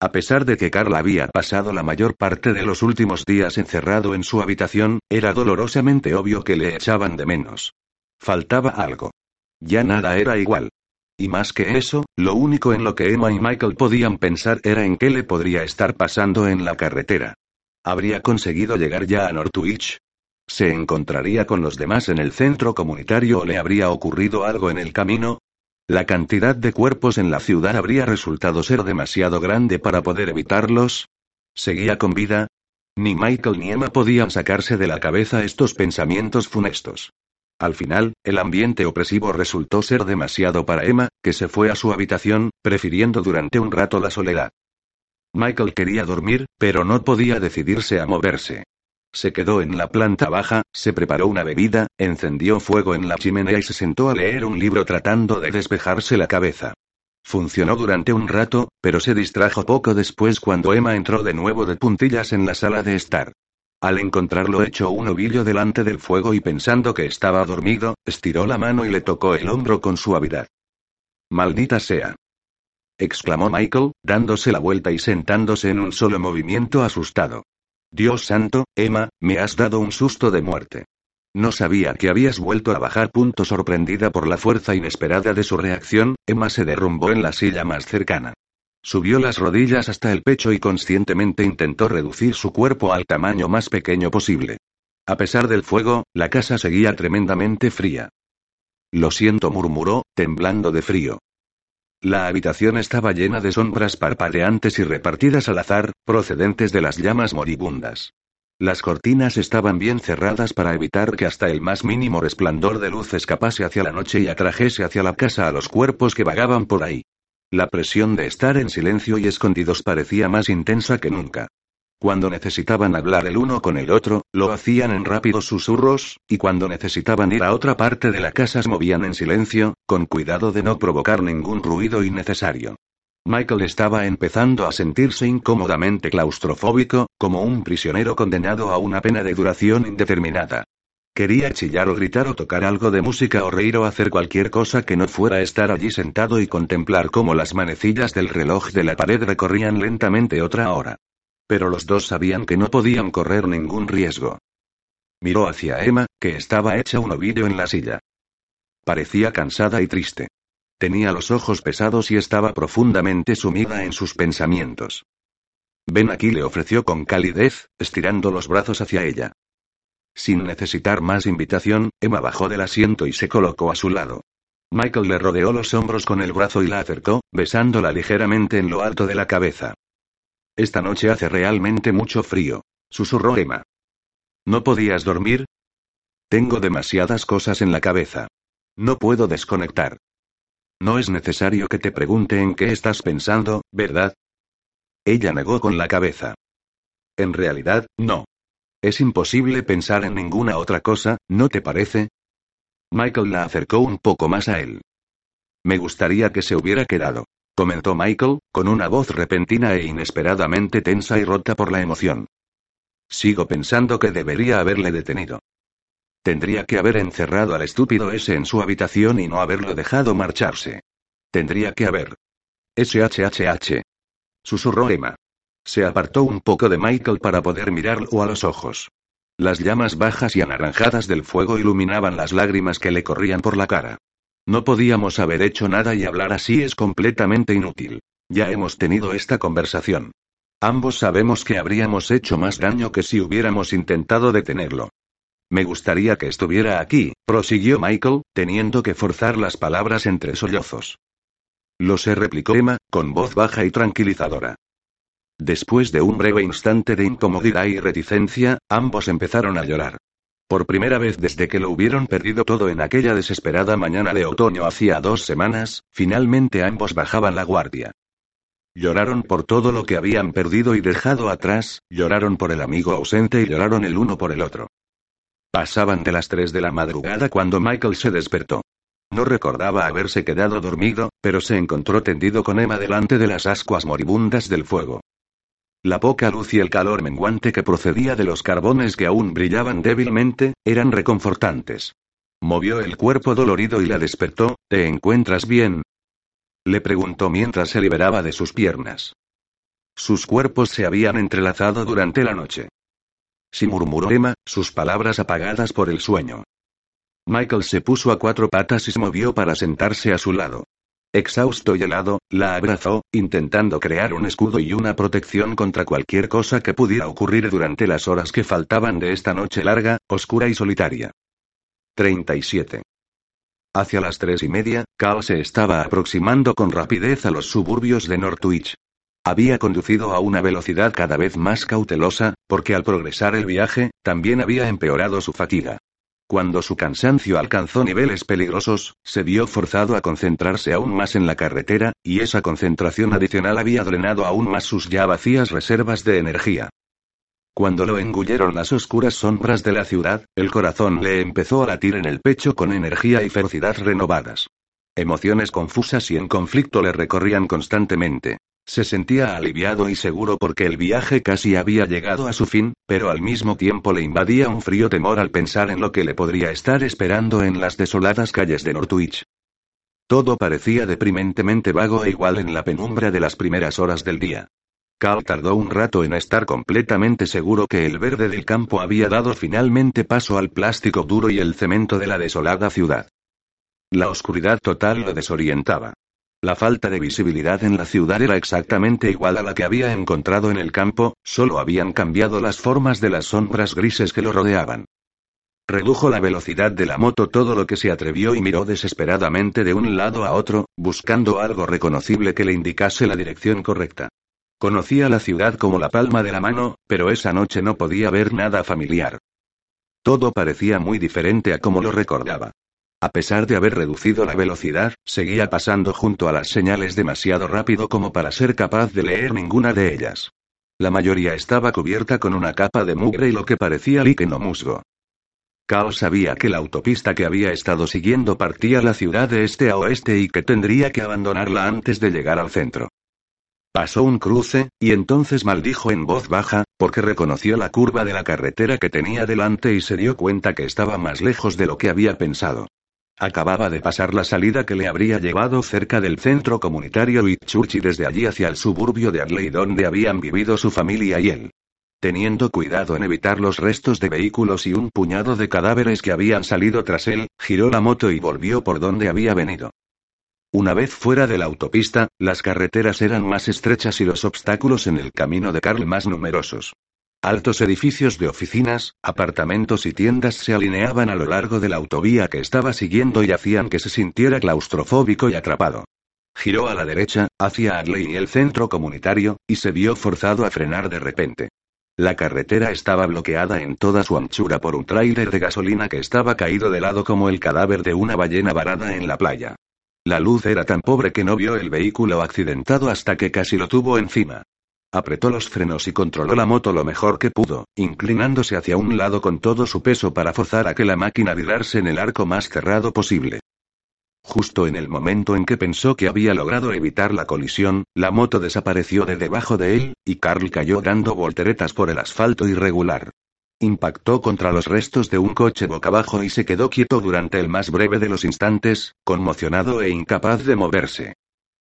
A pesar de que Carla había pasado la mayor parte de los últimos días encerrado en su habitación, era dolorosamente obvio que le echaban de menos. Faltaba algo. Ya nada era igual. Y más que eso, lo único en lo que Emma y Michael podían pensar era en qué le podría estar pasando en la carretera. ¿Habría conseguido llegar ya a Northwich? ¿Se encontraría con los demás en el centro comunitario o le habría ocurrido algo en el camino? La cantidad de cuerpos en la ciudad habría resultado ser demasiado grande para poder evitarlos. ¿Seguía con vida? Ni Michael ni Emma podían sacarse de la cabeza estos pensamientos funestos. Al final, el ambiente opresivo resultó ser demasiado para Emma, que se fue a su habitación, prefiriendo durante un rato la soledad. Michael quería dormir, pero no podía decidirse a moverse. Se quedó en la planta baja, se preparó una bebida, encendió fuego en la chimenea y se sentó a leer un libro tratando de despejarse la cabeza. Funcionó durante un rato, pero se distrajo poco después cuando Emma entró de nuevo de puntillas en la sala de estar. Al encontrarlo hecho un ovillo delante del fuego y pensando que estaba dormido, estiró la mano y le tocó el hombro con suavidad. Maldita sea. exclamó Michael, dándose la vuelta y sentándose en un solo movimiento asustado. Dios santo, Emma, me has dado un susto de muerte. No sabía que habías vuelto a bajar. Punto sorprendida por la fuerza inesperada de su reacción, Emma se derrumbó en la silla más cercana. Subió las rodillas hasta el pecho y conscientemente intentó reducir su cuerpo al tamaño más pequeño posible. A pesar del fuego, la casa seguía tremendamente fría. Lo siento, murmuró, temblando de frío. La habitación estaba llena de sombras parpadeantes y repartidas al azar, procedentes de las llamas moribundas. Las cortinas estaban bien cerradas para evitar que hasta el más mínimo resplandor de luz escapase hacia la noche y atrajese hacia la casa a los cuerpos que vagaban por ahí. La presión de estar en silencio y escondidos parecía más intensa que nunca. Cuando necesitaban hablar el uno con el otro, lo hacían en rápidos susurros, y cuando necesitaban ir a otra parte de la casa se movían en silencio, con cuidado de no provocar ningún ruido innecesario. Michael estaba empezando a sentirse incómodamente claustrofóbico, como un prisionero condenado a una pena de duración indeterminada. Quería chillar o gritar o tocar algo de música o reír o hacer cualquier cosa que no fuera estar allí sentado y contemplar cómo las manecillas del reloj de la pared recorrían lentamente otra hora. Pero los dos sabían que no podían correr ningún riesgo. Miró hacia Emma, que estaba hecha un ovillo en la silla. Parecía cansada y triste. Tenía los ojos pesados y estaba profundamente sumida en sus pensamientos. Ven aquí le ofreció con calidez, estirando los brazos hacia ella. Sin necesitar más invitación, Emma bajó del asiento y se colocó a su lado. Michael le rodeó los hombros con el brazo y la acercó, besándola ligeramente en lo alto de la cabeza. Esta noche hace realmente mucho frío, susurró Emma. ¿No podías dormir? Tengo demasiadas cosas en la cabeza. No puedo desconectar. No es necesario que te pregunte en qué estás pensando, ¿verdad? Ella negó con la cabeza. En realidad, no. Es imposible pensar en ninguna otra cosa, ¿no te parece? Michael la acercó un poco más a él. Me gustaría que se hubiera quedado, comentó Michael, con una voz repentina e inesperadamente tensa y rota por la emoción. Sigo pensando que debería haberle detenido. Tendría que haber encerrado al estúpido ese en su habitación y no haberlo dejado marcharse. Tendría que haber. SHHH. Susurró Emma. Se apartó un poco de Michael para poder mirarlo a los ojos. Las llamas bajas y anaranjadas del fuego iluminaban las lágrimas que le corrían por la cara. No podíamos haber hecho nada y hablar así es completamente inútil. Ya hemos tenido esta conversación. Ambos sabemos que habríamos hecho más daño que si hubiéramos intentado detenerlo. Me gustaría que estuviera aquí, prosiguió Michael, teniendo que forzar las palabras entre sollozos. Lo sé, replicó Emma, con voz baja y tranquilizadora. Después de un breve instante de incomodidad y reticencia, ambos empezaron a llorar. Por primera vez desde que lo hubieron perdido todo en aquella desesperada mañana de otoño hacía dos semanas, finalmente ambos bajaban la guardia. Lloraron por todo lo que habían perdido y dejado atrás, lloraron por el amigo ausente y lloraron el uno por el otro. Pasaban de las tres de la madrugada cuando Michael se despertó. No recordaba haberse quedado dormido, pero se encontró tendido con Emma delante de las ascuas moribundas del fuego. La poca luz y el calor menguante que procedía de los carbones que aún brillaban débilmente, eran reconfortantes. Movió el cuerpo dolorido y la despertó, ¿te encuentras bien? Le preguntó mientras se liberaba de sus piernas. Sus cuerpos se habían entrelazado durante la noche. Sí murmuró Emma, sus palabras apagadas por el sueño. Michael se puso a cuatro patas y se movió para sentarse a su lado. Exhausto y helado, la abrazó, intentando crear un escudo y una protección contra cualquier cosa que pudiera ocurrir durante las horas que faltaban de esta noche larga, oscura y solitaria. 37. Hacia las tres y media, Cal se estaba aproximando con rapidez a los suburbios de Northwich. Había conducido a una velocidad cada vez más cautelosa, porque al progresar el viaje, también había empeorado su fatiga. Cuando su cansancio alcanzó niveles peligrosos, se vio forzado a concentrarse aún más en la carretera, y esa concentración adicional había drenado aún más sus ya vacías reservas de energía. Cuando lo engulleron las oscuras sombras de la ciudad, el corazón le empezó a latir en el pecho con energía y ferocidad renovadas. Emociones confusas y en conflicto le recorrían constantemente. Se sentía aliviado y seguro porque el viaje casi había llegado a su fin, pero al mismo tiempo le invadía un frío temor al pensar en lo que le podría estar esperando en las desoladas calles de Northwich. Todo parecía deprimentemente vago e igual en la penumbra de las primeras horas del día. Cal tardó un rato en estar completamente seguro que el verde del campo había dado finalmente paso al plástico duro y el cemento de la desolada ciudad. La oscuridad total lo desorientaba. La falta de visibilidad en la ciudad era exactamente igual a la que había encontrado en el campo, solo habían cambiado las formas de las sombras grises que lo rodeaban. Redujo la velocidad de la moto todo lo que se atrevió y miró desesperadamente de un lado a otro, buscando algo reconocible que le indicase la dirección correcta. Conocía la ciudad como la palma de la mano, pero esa noche no podía ver nada familiar. Todo parecía muy diferente a como lo recordaba. A pesar de haber reducido la velocidad, seguía pasando junto a las señales demasiado rápido como para ser capaz de leer ninguna de ellas. La mayoría estaba cubierta con una capa de mugre y lo que parecía líquen musgo. Cal sabía que la autopista que había estado siguiendo partía la ciudad de este a oeste y que tendría que abandonarla antes de llegar al centro. Pasó un cruce, y entonces maldijo en voz baja, porque reconoció la curva de la carretera que tenía delante y se dio cuenta que estaba más lejos de lo que había pensado. Acababa de pasar la salida que le habría llevado cerca del centro comunitario Whitchurch y desde allí hacia el suburbio de Arley donde habían vivido su familia y él. Teniendo cuidado en evitar los restos de vehículos y un puñado de cadáveres que habían salido tras él, giró la moto y volvió por donde había venido. Una vez fuera de la autopista, las carreteras eran más estrechas y los obstáculos en el camino de Carl más numerosos. Altos edificios de oficinas, apartamentos y tiendas se alineaban a lo largo de la autovía que estaba siguiendo y hacían que se sintiera claustrofóbico y atrapado. Giró a la derecha, hacia Arley y el centro comunitario, y se vio forzado a frenar de repente. La carretera estaba bloqueada en toda su anchura por un tráiler de gasolina que estaba caído de lado como el cadáver de una ballena varada en la playa. La luz era tan pobre que no vio el vehículo accidentado hasta que casi lo tuvo encima. Apretó los frenos y controló la moto lo mejor que pudo, inclinándose hacia un lado con todo su peso para forzar a que la máquina virase en el arco más cerrado posible. Justo en el momento en que pensó que había logrado evitar la colisión, la moto desapareció de debajo de él, y Carl cayó dando volteretas por el asfalto irregular. Impactó contra los restos de un coche boca abajo y se quedó quieto durante el más breve de los instantes, conmocionado e incapaz de moverse.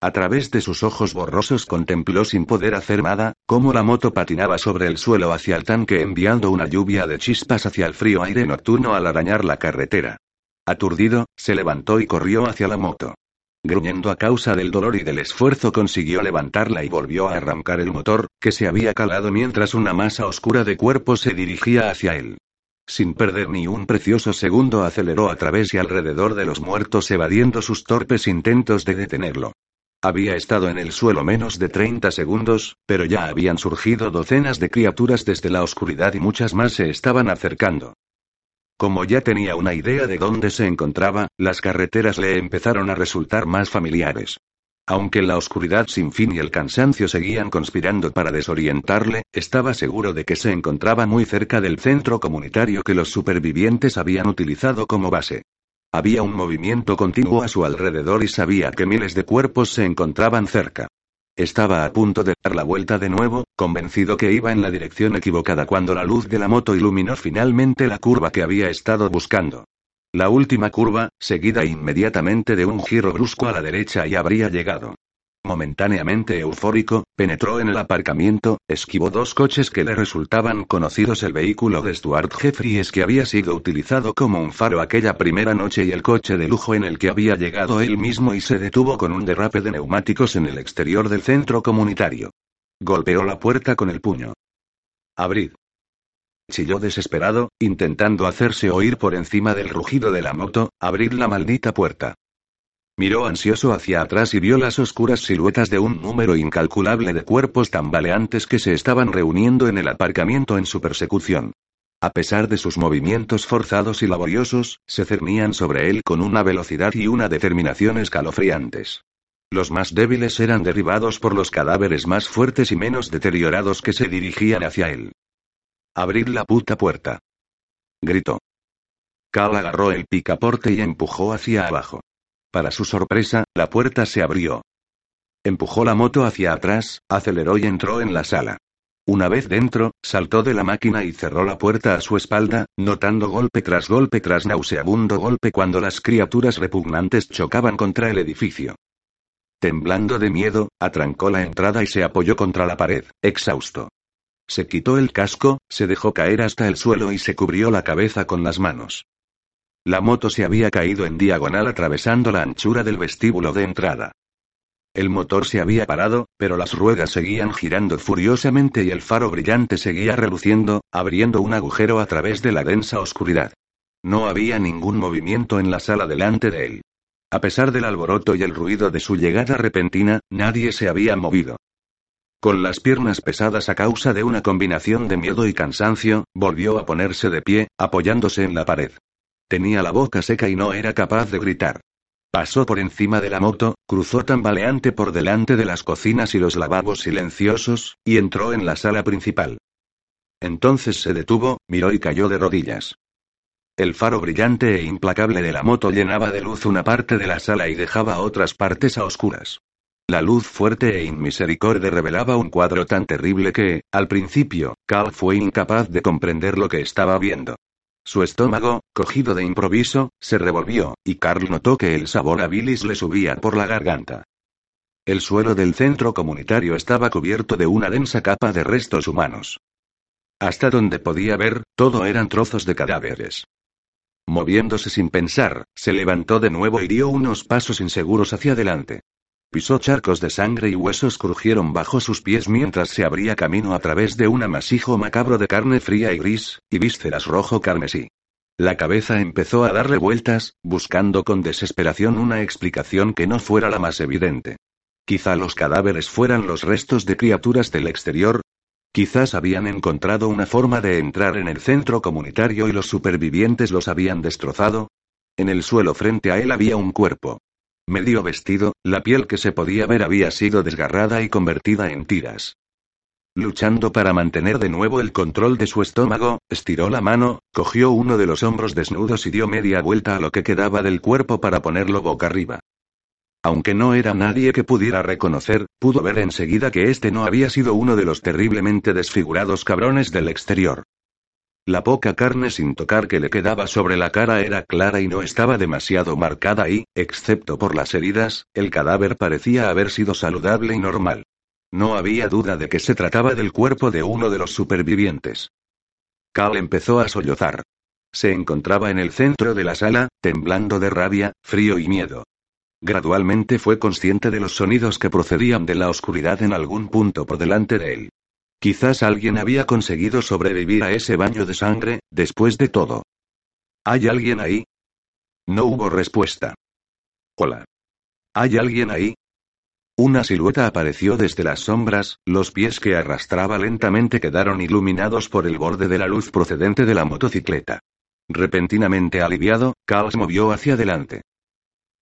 A través de sus ojos borrosos contempló sin poder hacer nada, cómo la moto patinaba sobre el suelo hacia el tanque enviando una lluvia de chispas hacia el frío aire nocturno al arañar la carretera. Aturdido, se levantó y corrió hacia la moto. Gruñendo a causa del dolor y del esfuerzo consiguió levantarla y volvió a arrancar el motor, que se había calado mientras una masa oscura de cuerpo se dirigía hacia él. Sin perder ni un precioso segundo aceleró a través y alrededor de los muertos evadiendo sus torpes intentos de detenerlo. Había estado en el suelo menos de 30 segundos, pero ya habían surgido docenas de criaturas desde la oscuridad y muchas más se estaban acercando. Como ya tenía una idea de dónde se encontraba, las carreteras le empezaron a resultar más familiares. Aunque la oscuridad sin fin y el cansancio seguían conspirando para desorientarle, estaba seguro de que se encontraba muy cerca del centro comunitario que los supervivientes habían utilizado como base. Había un movimiento continuo a su alrededor y sabía que miles de cuerpos se encontraban cerca. Estaba a punto de dar la vuelta de nuevo, convencido que iba en la dirección equivocada cuando la luz de la moto iluminó finalmente la curva que había estado buscando. La última curva, seguida inmediatamente de un giro brusco a la derecha y habría llegado. Momentáneamente eufórico, penetró en el aparcamiento, esquivó dos coches que le resultaban conocidos el vehículo de Stuart Jeffries que había sido utilizado como un faro aquella primera noche y el coche de lujo en el que había llegado él mismo y se detuvo con un derrape de neumáticos en el exterior del centro comunitario. Golpeó la puerta con el puño. Abrid. chilló desesperado, intentando hacerse oír por encima del rugido de la moto, abrir la maldita puerta. Miró ansioso hacia atrás y vio las oscuras siluetas de un número incalculable de cuerpos tambaleantes que se estaban reuniendo en el aparcamiento en su persecución. A pesar de sus movimientos forzados y laboriosos, se cernían sobre él con una velocidad y una determinación escalofriantes. Los más débiles eran derribados por los cadáveres más fuertes y menos deteriorados que se dirigían hacia él. Abrir la puta puerta. Gritó. Cal agarró el picaporte y empujó hacia abajo. Para su sorpresa, la puerta se abrió. Empujó la moto hacia atrás, aceleró y entró en la sala. Una vez dentro, saltó de la máquina y cerró la puerta a su espalda, notando golpe tras golpe tras nauseabundo golpe cuando las criaturas repugnantes chocaban contra el edificio. Temblando de miedo, atrancó la entrada y se apoyó contra la pared, exhausto. Se quitó el casco, se dejó caer hasta el suelo y se cubrió la cabeza con las manos. La moto se había caído en diagonal atravesando la anchura del vestíbulo de entrada. El motor se había parado, pero las ruedas seguían girando furiosamente y el faro brillante seguía reluciendo, abriendo un agujero a través de la densa oscuridad. No había ningún movimiento en la sala delante de él. A pesar del alboroto y el ruido de su llegada repentina, nadie se había movido. Con las piernas pesadas a causa de una combinación de miedo y cansancio, volvió a ponerse de pie, apoyándose en la pared. Tenía la boca seca y no era capaz de gritar. Pasó por encima de la moto, cruzó tambaleante por delante de las cocinas y los lavabos silenciosos, y entró en la sala principal. Entonces se detuvo, miró y cayó de rodillas. El faro brillante e implacable de la moto llenaba de luz una parte de la sala y dejaba otras partes a oscuras. La luz fuerte e inmisericorde revelaba un cuadro tan terrible que, al principio, Carl fue incapaz de comprender lo que estaba viendo. Su estómago, cogido de improviso, se revolvió, y Carl notó que el sabor a le subía por la garganta. El suelo del centro comunitario estaba cubierto de una densa capa de restos humanos. Hasta donde podía ver, todo eran trozos de cadáveres. Moviéndose sin pensar, se levantó de nuevo y dio unos pasos inseguros hacia adelante. Pisó charcos de sangre y huesos crujieron bajo sus pies mientras se abría camino a través de un amasijo macabro de carne fría y gris, y vísceras rojo carmesí. La cabeza empezó a darle vueltas, buscando con desesperación una explicación que no fuera la más evidente. Quizá los cadáveres fueran los restos de criaturas del exterior. Quizás habían encontrado una forma de entrar en el centro comunitario y los supervivientes los habían destrozado. En el suelo frente a él había un cuerpo, Medio vestido, la piel que se podía ver había sido desgarrada y convertida en tiras. Luchando para mantener de nuevo el control de su estómago, estiró la mano, cogió uno de los hombros desnudos y dio media vuelta a lo que quedaba del cuerpo para ponerlo boca arriba. Aunque no era nadie que pudiera reconocer, pudo ver enseguida que este no había sido uno de los terriblemente desfigurados cabrones del exterior. La poca carne sin tocar que le quedaba sobre la cara era clara y no estaba demasiado marcada y, excepto por las heridas, el cadáver parecía haber sido saludable y normal. No había duda de que se trataba del cuerpo de uno de los supervivientes. Cal empezó a sollozar. Se encontraba en el centro de la sala, temblando de rabia, frío y miedo. Gradualmente fue consciente de los sonidos que procedían de la oscuridad en algún punto por delante de él. Quizás alguien había conseguido sobrevivir a ese baño de sangre, después de todo. ¿Hay alguien ahí? No hubo respuesta. Hola. ¿Hay alguien ahí? Una silueta apareció desde las sombras, los pies que arrastraba lentamente quedaron iluminados por el borde de la luz procedente de la motocicleta. Repentinamente aliviado, Carl se movió hacia adelante.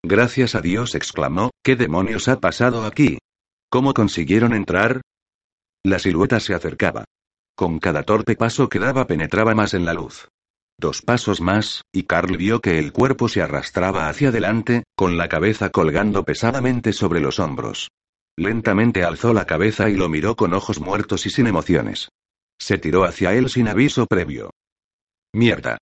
Gracias a Dios, exclamó, ¿qué demonios ha pasado aquí? ¿Cómo consiguieron entrar? La silueta se acercaba. Con cada torpe paso que daba penetraba más en la luz. Dos pasos más, y Carl vio que el cuerpo se arrastraba hacia adelante, con la cabeza colgando pesadamente sobre los hombros. Lentamente alzó la cabeza y lo miró con ojos muertos y sin emociones. Se tiró hacia él sin aviso previo. Mierda.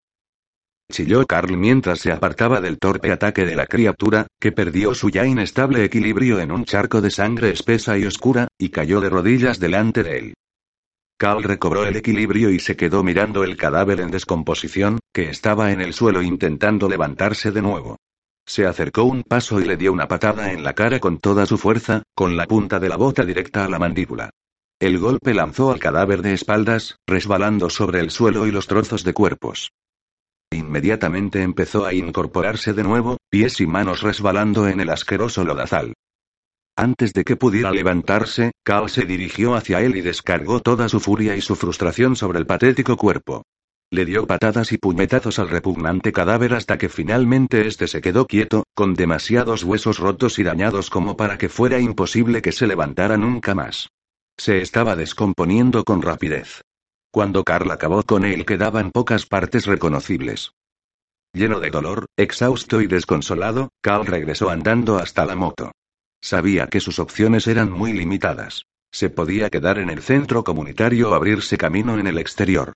Chilló Carl mientras se apartaba del torpe ataque de la criatura, que perdió su ya inestable equilibrio en un charco de sangre espesa y oscura, y cayó de rodillas delante de él. Carl recobró el equilibrio y se quedó mirando el cadáver en descomposición, que estaba en el suelo intentando levantarse de nuevo. Se acercó un paso y le dio una patada en la cara con toda su fuerza, con la punta de la bota directa a la mandíbula. El golpe lanzó al cadáver de espaldas, resbalando sobre el suelo y los trozos de cuerpos. Inmediatamente empezó a incorporarse de nuevo, pies y manos resbalando en el asqueroso lodazal. Antes de que pudiera levantarse, Cal se dirigió hacia él y descargó toda su furia y su frustración sobre el patético cuerpo. Le dio patadas y puñetazos al repugnante cadáver hasta que finalmente éste se quedó quieto, con demasiados huesos rotos y dañados como para que fuera imposible que se levantara nunca más. Se estaba descomponiendo con rapidez. Cuando Carl acabó con él quedaban pocas partes reconocibles. Lleno de dolor, exhausto y desconsolado, Carl regresó andando hasta la moto. Sabía que sus opciones eran muy limitadas. Se podía quedar en el centro comunitario o abrirse camino en el exterior.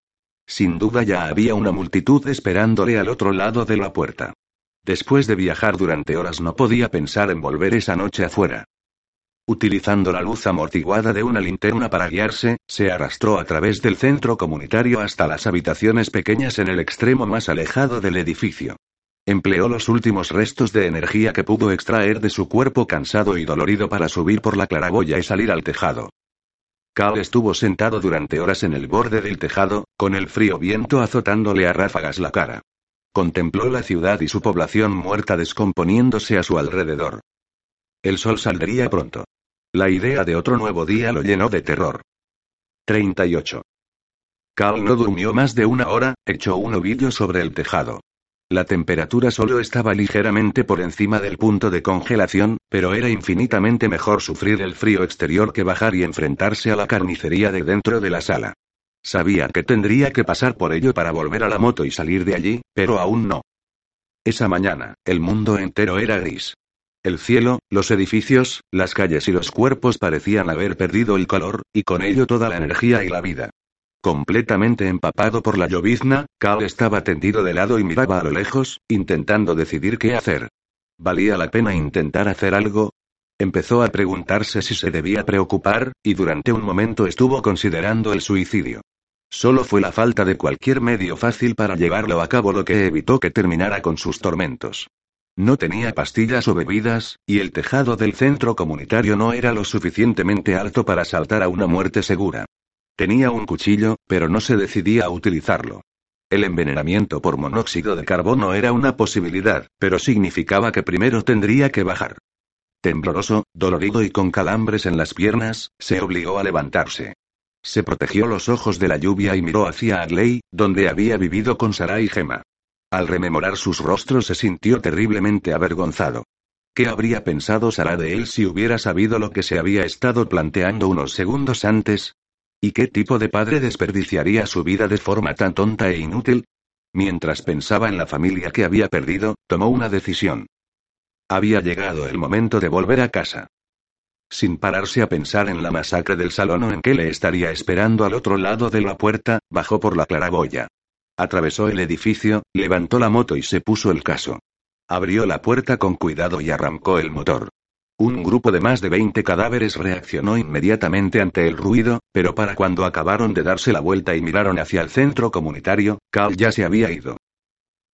Sin duda ya había una multitud esperándole al otro lado de la puerta. Después de viajar durante horas no podía pensar en volver esa noche afuera. Utilizando la luz amortiguada de una linterna para guiarse, se arrastró a través del centro comunitario hasta las habitaciones pequeñas en el extremo más alejado del edificio. Empleó los últimos restos de energía que pudo extraer de su cuerpo cansado y dolorido para subir por la claraboya y salir al tejado. Cal estuvo sentado durante horas en el borde del tejado, con el frío viento azotándole a ráfagas la cara. Contempló la ciudad y su población muerta descomponiéndose a su alrededor. El sol saldría pronto. La idea de otro nuevo día lo llenó de terror. 38. Cal no durmió más de una hora, echó un ovillo sobre el tejado. La temperatura solo estaba ligeramente por encima del punto de congelación, pero era infinitamente mejor sufrir el frío exterior que bajar y enfrentarse a la carnicería de dentro de la sala. Sabía que tendría que pasar por ello para volver a la moto y salir de allí, pero aún no. Esa mañana, el mundo entero era gris. El cielo, los edificios, las calles y los cuerpos parecían haber perdido el color, y con ello toda la energía y la vida. Completamente empapado por la llovizna, Cal estaba tendido de lado y miraba a lo lejos, intentando decidir qué hacer. ¿Valía la pena intentar hacer algo? Empezó a preguntarse si se debía preocupar, y durante un momento estuvo considerando el suicidio. Solo fue la falta de cualquier medio fácil para llevarlo a cabo lo que evitó que terminara con sus tormentos. No tenía pastillas o bebidas, y el tejado del centro comunitario no era lo suficientemente alto para saltar a una muerte segura. Tenía un cuchillo, pero no se decidía a utilizarlo. El envenenamiento por monóxido de carbono era una posibilidad, pero significaba que primero tendría que bajar. Tembloroso, dolorido y con calambres en las piernas, se obligó a levantarse. Se protegió los ojos de la lluvia y miró hacia Adley, donde había vivido con Sara y Gemma. Al rememorar sus rostros se sintió terriblemente avergonzado. ¿Qué habría pensado Sara de él si hubiera sabido lo que se había estado planteando unos segundos antes? ¿Y qué tipo de padre desperdiciaría su vida de forma tan tonta e inútil? Mientras pensaba en la familia que había perdido, tomó una decisión. Había llegado el momento de volver a casa. Sin pararse a pensar en la masacre del salón o en qué le estaría esperando al otro lado de la puerta, bajó por la claraboya. Atravesó el edificio, levantó la moto y se puso el caso. Abrió la puerta con cuidado y arrancó el motor. Un grupo de más de 20 cadáveres reaccionó inmediatamente ante el ruido, pero para cuando acabaron de darse la vuelta y miraron hacia el centro comunitario, Carl ya se había ido.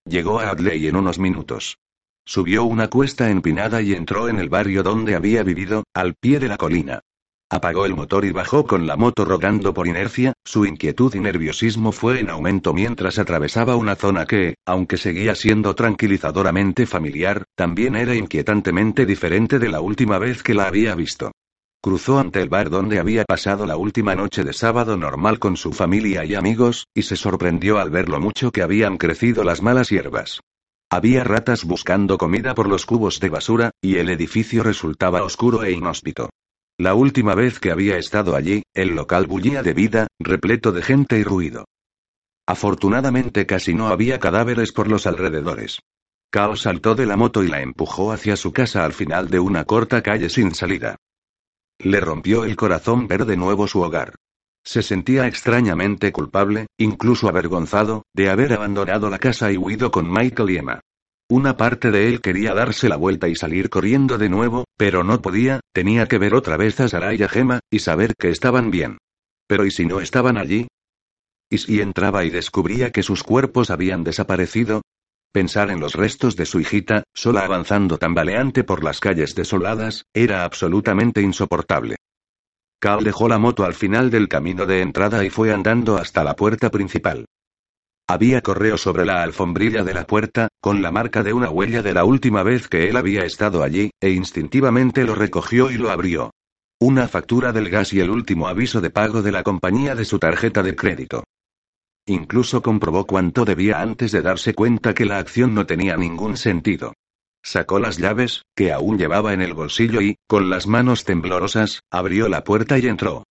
Llegó a Adley en unos minutos. Subió una cuesta empinada y entró en el barrio donde había vivido, al pie de la colina. Apagó el motor y bajó con la moto rodando por inercia, su inquietud y nerviosismo fue en aumento mientras atravesaba una zona que, aunque seguía siendo tranquilizadoramente familiar, también era inquietantemente diferente de la última vez que la había visto. Cruzó ante el bar donde había pasado la última noche de sábado normal con su familia y amigos, y se sorprendió al ver lo mucho que habían crecido las malas hierbas. Había ratas buscando comida por los cubos de basura, y el edificio resultaba oscuro e inhóspito. La última vez que había estado allí, el local bullía de vida, repleto de gente y ruido. Afortunadamente casi no había cadáveres por los alrededores. Cao saltó de la moto y la empujó hacia su casa al final de una corta calle sin salida. Le rompió el corazón ver de nuevo su hogar. Se sentía extrañamente culpable, incluso avergonzado, de haber abandonado la casa y huido con Michael y Emma. Una parte de él quería darse la vuelta y salir corriendo de nuevo, pero no podía, tenía que ver otra vez a Sara y a Gemma, y saber que estaban bien. Pero ¿y si no estaban allí? ¿Y si entraba y descubría que sus cuerpos habían desaparecido? Pensar en los restos de su hijita, sola avanzando tambaleante por las calles desoladas, era absolutamente insoportable. Cal dejó la moto al final del camino de entrada y fue andando hasta la puerta principal. Había correo sobre la alfombrilla de la puerta, con la marca de una huella de la última vez que él había estado allí, e instintivamente lo recogió y lo abrió. Una factura del gas y el último aviso de pago de la compañía de su tarjeta de crédito. Incluso comprobó cuánto debía antes de darse cuenta que la acción no tenía ningún sentido. Sacó las llaves, que aún llevaba en el bolsillo y, con las manos temblorosas, abrió la puerta y entró.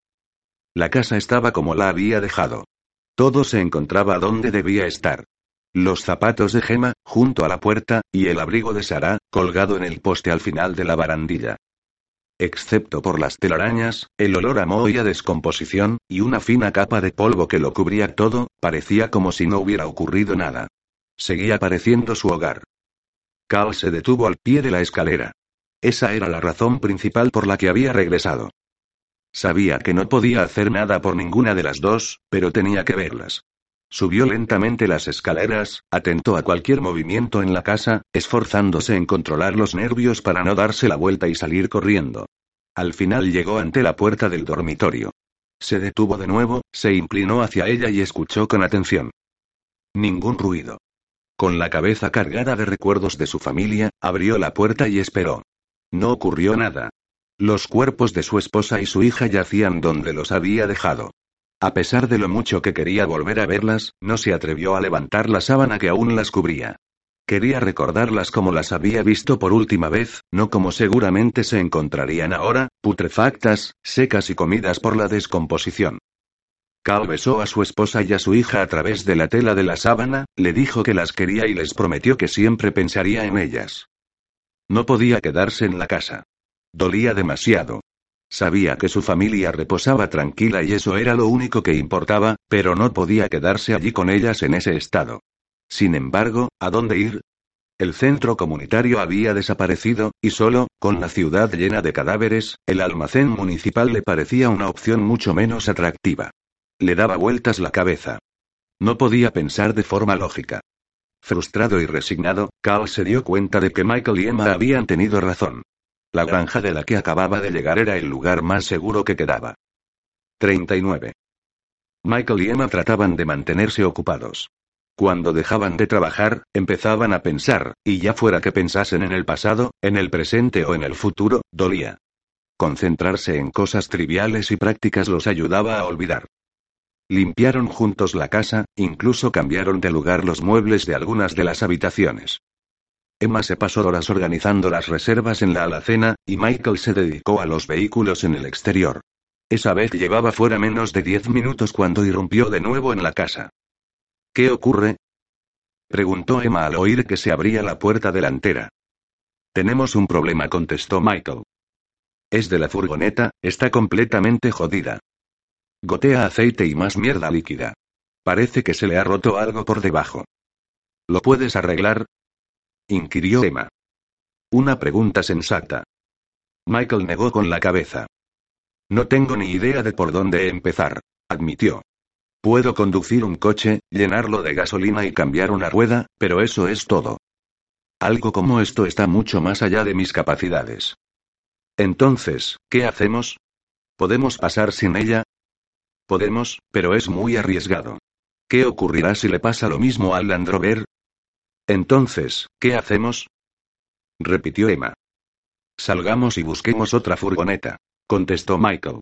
La casa estaba como la había dejado. Todo se encontraba donde debía estar. Los zapatos de Gema, junto a la puerta, y el abrigo de Sara, colgado en el poste al final de la barandilla. Excepto por las telarañas, el olor a moho y a descomposición, y una fina capa de polvo que lo cubría todo, parecía como si no hubiera ocurrido nada. Seguía pareciendo su hogar. Cal se detuvo al pie de la escalera. Esa era la razón principal por la que había regresado. Sabía que no podía hacer nada por ninguna de las dos, pero tenía que verlas. Subió lentamente las escaleras, atentó a cualquier movimiento en la casa, esforzándose en controlar los nervios para no darse la vuelta y salir corriendo. Al final llegó ante la puerta del dormitorio. Se detuvo de nuevo, se inclinó hacia ella y escuchó con atención. Ningún ruido. Con la cabeza cargada de recuerdos de su familia, abrió la puerta y esperó. No ocurrió nada. Los cuerpos de su esposa y su hija yacían donde los había dejado. A pesar de lo mucho que quería volver a verlas, no se atrevió a levantar la sábana que aún las cubría. Quería recordarlas como las había visto por última vez, no como seguramente se encontrarían ahora, putrefactas, secas y comidas por la descomposición. Cal besó a su esposa y a su hija a través de la tela de la sábana, le dijo que las quería y les prometió que siempre pensaría en ellas. No podía quedarse en la casa. Dolía demasiado. Sabía que su familia reposaba tranquila y eso era lo único que importaba, pero no podía quedarse allí con ellas en ese estado. Sin embargo, ¿a dónde ir? El centro comunitario había desaparecido, y solo, con la ciudad llena de cadáveres, el almacén municipal le parecía una opción mucho menos atractiva. Le daba vueltas la cabeza. No podía pensar de forma lógica. Frustrado y resignado, Carl se dio cuenta de que Michael y Emma habían tenido razón. La granja de la que acababa de llegar era el lugar más seguro que quedaba. 39. Michael y Emma trataban de mantenerse ocupados. Cuando dejaban de trabajar, empezaban a pensar, y ya fuera que pensasen en el pasado, en el presente o en el futuro, dolía. Concentrarse en cosas triviales y prácticas los ayudaba a olvidar. Limpiaron juntos la casa, incluso cambiaron de lugar los muebles de algunas de las habitaciones. Emma se pasó horas organizando las reservas en la alacena, y Michael se dedicó a los vehículos en el exterior. Esa vez llevaba fuera menos de diez minutos cuando irrumpió de nuevo en la casa. ¿Qué ocurre? preguntó Emma al oír que se abría la puerta delantera. Tenemos un problema, contestó Michael. Es de la furgoneta, está completamente jodida. Gotea aceite y más mierda líquida. Parece que se le ha roto algo por debajo. ¿Lo puedes arreglar? Inquirió Emma. Una pregunta sensata. Michael negó con la cabeza. No tengo ni idea de por dónde empezar, admitió. Puedo conducir un coche, llenarlo de gasolina y cambiar una rueda, pero eso es todo. Algo como esto está mucho más allá de mis capacidades. Entonces, ¿qué hacemos? ¿Podemos pasar sin ella? Podemos, pero es muy arriesgado. ¿Qué ocurrirá si le pasa lo mismo al Land Rover? Entonces, ¿qué hacemos? repitió Emma. Salgamos y busquemos otra furgoneta, contestó Michael.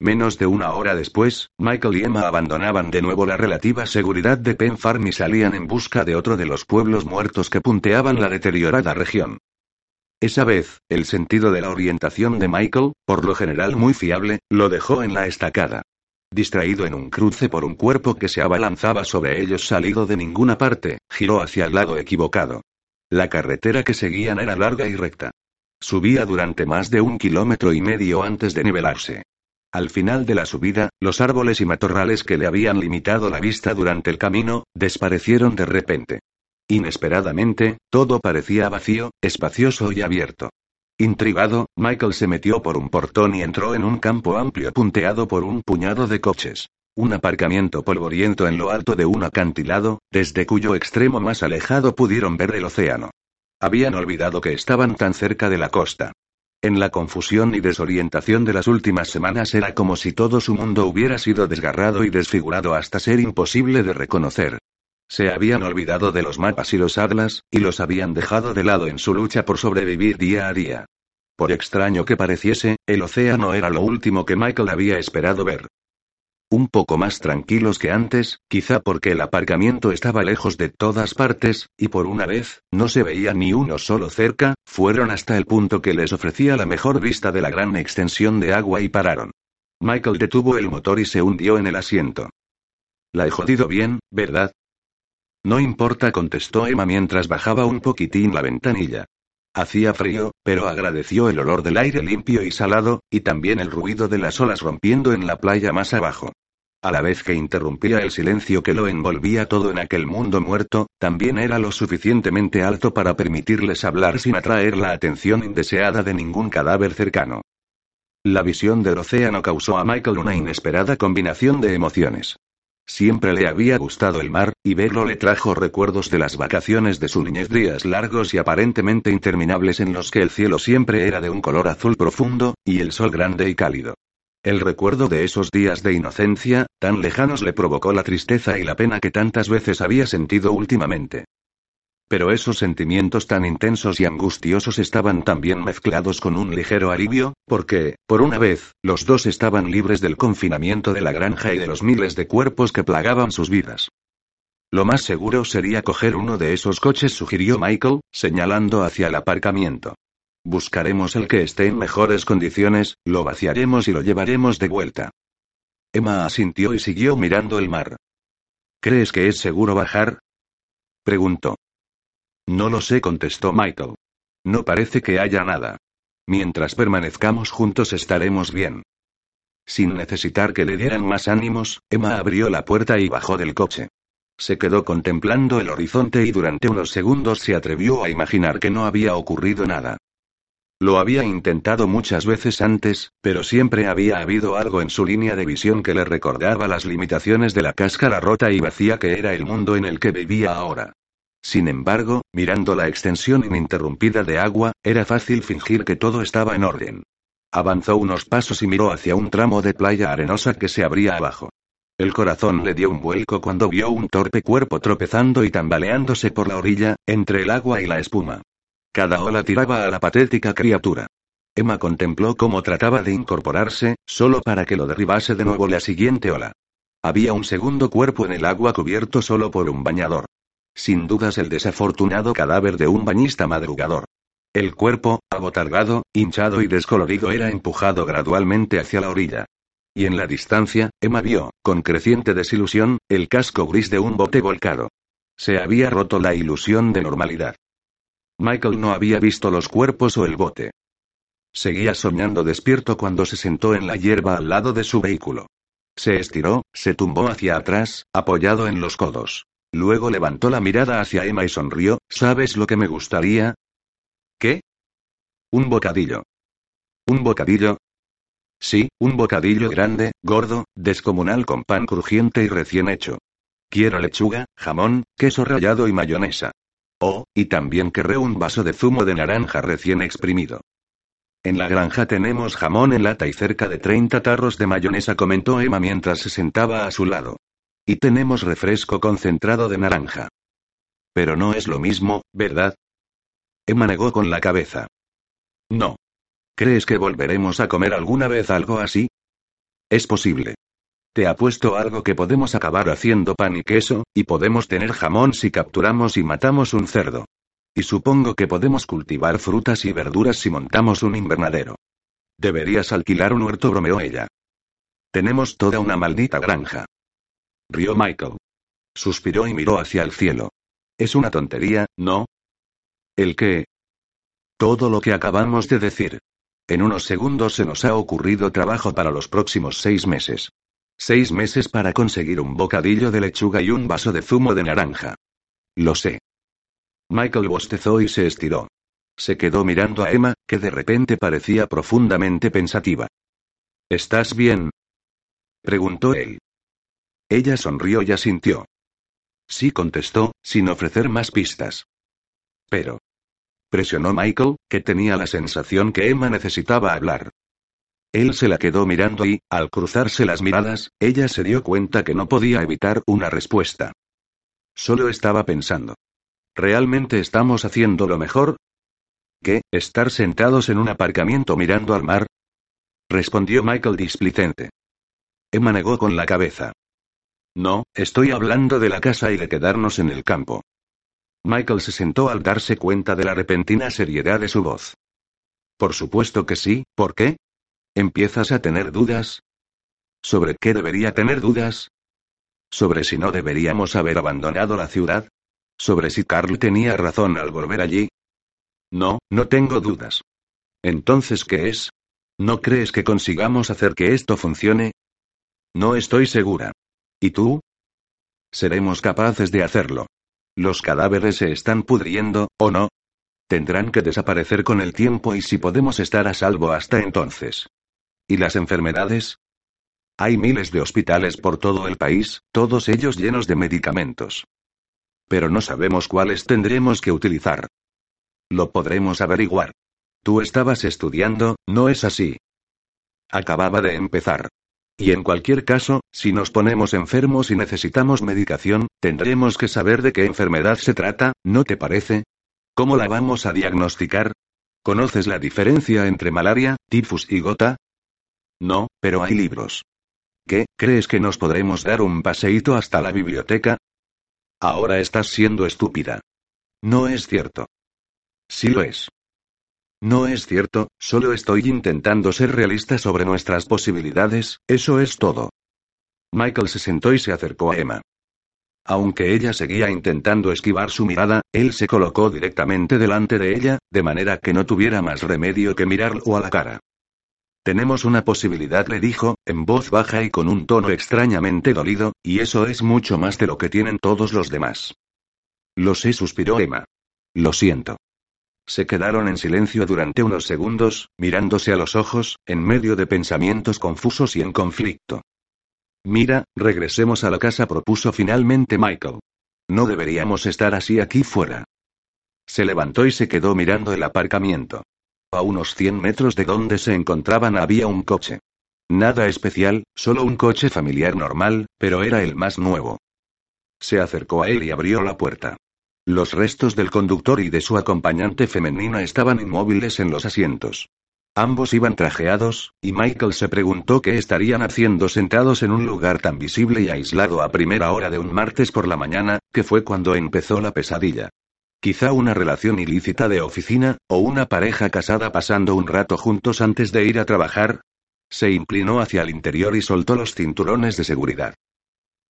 Menos de una hora después, Michael y Emma abandonaban de nuevo la relativa seguridad de Penn Farm y salían en busca de otro de los pueblos muertos que punteaban la deteriorada región. Esa vez, el sentido de la orientación de Michael, por lo general muy fiable, lo dejó en la estacada distraído en un cruce por un cuerpo que se abalanzaba sobre ellos salido de ninguna parte, giró hacia el lado equivocado. La carretera que seguían era larga y recta. Subía durante más de un kilómetro y medio antes de nivelarse. Al final de la subida, los árboles y matorrales que le habían limitado la vista durante el camino, desaparecieron de repente. Inesperadamente, todo parecía vacío, espacioso y abierto. Intrigado, Michael se metió por un portón y entró en un campo amplio punteado por un puñado de coches. Un aparcamiento polvoriento en lo alto de un acantilado, desde cuyo extremo más alejado pudieron ver el océano. Habían olvidado que estaban tan cerca de la costa. En la confusión y desorientación de las últimas semanas era como si todo su mundo hubiera sido desgarrado y desfigurado hasta ser imposible de reconocer. Se habían olvidado de los mapas y los atlas, y los habían dejado de lado en su lucha por sobrevivir día a día. Por extraño que pareciese, el océano era lo último que Michael había esperado ver. Un poco más tranquilos que antes, quizá porque el aparcamiento estaba lejos de todas partes, y por una vez, no se veía ni uno solo cerca, fueron hasta el punto que les ofrecía la mejor vista de la gran extensión de agua y pararon. Michael detuvo el motor y se hundió en el asiento. La he jodido bien, ¿verdad? No importa, contestó Emma mientras bajaba un poquitín la ventanilla. Hacía frío, pero agradeció el olor del aire limpio y salado, y también el ruido de las olas rompiendo en la playa más abajo. A la vez que interrumpía el silencio que lo envolvía todo en aquel mundo muerto, también era lo suficientemente alto para permitirles hablar sin atraer la atención indeseada de ningún cadáver cercano. La visión del océano causó a Michael una inesperada combinación de emociones. Siempre le había gustado el mar, y verlo le trajo recuerdos de las vacaciones de su niñez, días largos y aparentemente interminables en los que el cielo siempre era de un color azul profundo, y el sol grande y cálido. El recuerdo de esos días de inocencia, tan lejanos le provocó la tristeza y la pena que tantas veces había sentido últimamente. Pero esos sentimientos tan intensos y angustiosos estaban también mezclados con un ligero alivio, porque, por una vez, los dos estaban libres del confinamiento de la granja y de los miles de cuerpos que plagaban sus vidas. Lo más seguro sería coger uno de esos coches, sugirió Michael, señalando hacia el aparcamiento. Buscaremos el que esté en mejores condiciones, lo vaciaremos y lo llevaremos de vuelta. Emma asintió y siguió mirando el mar. ¿Crees que es seguro bajar? preguntó. No lo sé, contestó Michael. No parece que haya nada. Mientras permanezcamos juntos estaremos bien. Sin necesitar que le dieran más ánimos, Emma abrió la puerta y bajó del coche. Se quedó contemplando el horizonte y durante unos segundos se atrevió a imaginar que no había ocurrido nada. Lo había intentado muchas veces antes, pero siempre había habido algo en su línea de visión que le recordaba las limitaciones de la cáscara rota y vacía que era el mundo en el que vivía ahora. Sin embargo, mirando la extensión ininterrumpida de agua, era fácil fingir que todo estaba en orden. Avanzó unos pasos y miró hacia un tramo de playa arenosa que se abría abajo. El corazón le dio un vuelco cuando vio un torpe cuerpo tropezando y tambaleándose por la orilla, entre el agua y la espuma. Cada ola tiraba a la patética criatura. Emma contempló cómo trataba de incorporarse, solo para que lo derribase de nuevo la siguiente ola. Había un segundo cuerpo en el agua cubierto solo por un bañador. Sin dudas el desafortunado cadáver de un bañista madrugador. El cuerpo, abotargado, hinchado y descolorido era empujado gradualmente hacia la orilla. Y en la distancia, Emma vio, con creciente desilusión, el casco gris de un bote volcado. Se había roto la ilusión de normalidad. Michael no había visto los cuerpos o el bote. Seguía soñando despierto cuando se sentó en la hierba al lado de su vehículo. Se estiró, se tumbó hacia atrás, apoyado en los codos. Luego levantó la mirada hacia Emma y sonrió, ¿sabes lo que me gustaría? ¿Qué? Un bocadillo. ¿Un bocadillo? Sí, un bocadillo grande, gordo, descomunal con pan crujiente y recién hecho. Quiero lechuga, jamón, queso rallado y mayonesa. Oh, y también querré un vaso de zumo de naranja recién exprimido. En la granja tenemos jamón en lata y cerca de 30 tarros de mayonesa, comentó Emma mientras se sentaba a su lado. Y tenemos refresco concentrado de naranja. Pero no es lo mismo, ¿verdad? Emma negó con la cabeza. No. ¿Crees que volveremos a comer alguna vez algo así? Es posible. Te apuesto algo que podemos acabar haciendo pan y queso, y podemos tener jamón si capturamos y matamos un cerdo. Y supongo que podemos cultivar frutas y verduras si montamos un invernadero. Deberías alquilar un huerto, bromeó ella. Tenemos toda una maldita granja rió Michael. Suspiró y miró hacia el cielo. Es una tontería, ¿no? ¿El qué? Todo lo que acabamos de decir. En unos segundos se nos ha ocurrido trabajo para los próximos seis meses. Seis meses para conseguir un bocadillo de lechuga y un vaso de zumo de naranja. Lo sé. Michael bostezó y se estiró. Se quedó mirando a Emma, que de repente parecía profundamente pensativa. ¿Estás bien? preguntó él. Ella sonrió y asintió. Sí contestó, sin ofrecer más pistas. Pero. Presionó Michael, que tenía la sensación que Emma necesitaba hablar. Él se la quedó mirando y, al cruzarse las miradas, ella se dio cuenta que no podía evitar una respuesta. Solo estaba pensando. ¿Realmente estamos haciendo lo mejor? ¿Qué, estar sentados en un aparcamiento mirando al mar? Respondió Michael displicente. Emma negó con la cabeza. No, estoy hablando de la casa y de quedarnos en el campo. Michael se sentó al darse cuenta de la repentina seriedad de su voz. Por supuesto que sí, ¿por qué? ¿Empiezas a tener dudas? ¿Sobre qué debería tener dudas? ¿Sobre si no deberíamos haber abandonado la ciudad? ¿Sobre si Carl tenía razón al volver allí? No, no tengo dudas. Entonces, ¿qué es? ¿No crees que consigamos hacer que esto funcione? No estoy segura. ¿Y tú? Seremos capaces de hacerlo. Los cadáveres se están pudriendo, ¿o no? Tendrán que desaparecer con el tiempo y si podemos estar a salvo hasta entonces. ¿Y las enfermedades? Hay miles de hospitales por todo el país, todos ellos llenos de medicamentos. Pero no sabemos cuáles tendremos que utilizar. Lo podremos averiguar. Tú estabas estudiando, ¿no es así? Acababa de empezar. Y en cualquier caso, si nos ponemos enfermos y necesitamos medicación, tendremos que saber de qué enfermedad se trata, ¿no te parece? ¿Cómo la vamos a diagnosticar? ¿Conoces la diferencia entre malaria, tifus y gota? No, pero hay libros. ¿Qué, crees que nos podremos dar un paseíto hasta la biblioteca? Ahora estás siendo estúpida. No es cierto. Sí lo es. No es cierto, solo estoy intentando ser realista sobre nuestras posibilidades, eso es todo. Michael se sentó y se acercó a Emma. Aunque ella seguía intentando esquivar su mirada, él se colocó directamente delante de ella, de manera que no tuviera más remedio que mirarlo a la cara. Tenemos una posibilidad, le dijo, en voz baja y con un tono extrañamente dolido, y eso es mucho más de lo que tienen todos los demás. Lo sé, suspiró Emma. Lo siento. Se quedaron en silencio durante unos segundos, mirándose a los ojos, en medio de pensamientos confusos y en conflicto. Mira, regresemos a la casa, propuso finalmente Michael. No deberíamos estar así aquí fuera. Se levantó y se quedó mirando el aparcamiento. A unos 100 metros de donde se encontraban había un coche. Nada especial, solo un coche familiar normal, pero era el más nuevo. Se acercó a él y abrió la puerta. Los restos del conductor y de su acompañante femenina estaban inmóviles en los asientos. Ambos iban trajeados, y Michael se preguntó qué estarían haciendo sentados en un lugar tan visible y aislado a primera hora de un martes por la mañana, que fue cuando empezó la pesadilla. Quizá una relación ilícita de oficina, o una pareja casada pasando un rato juntos antes de ir a trabajar. Se inclinó hacia el interior y soltó los cinturones de seguridad.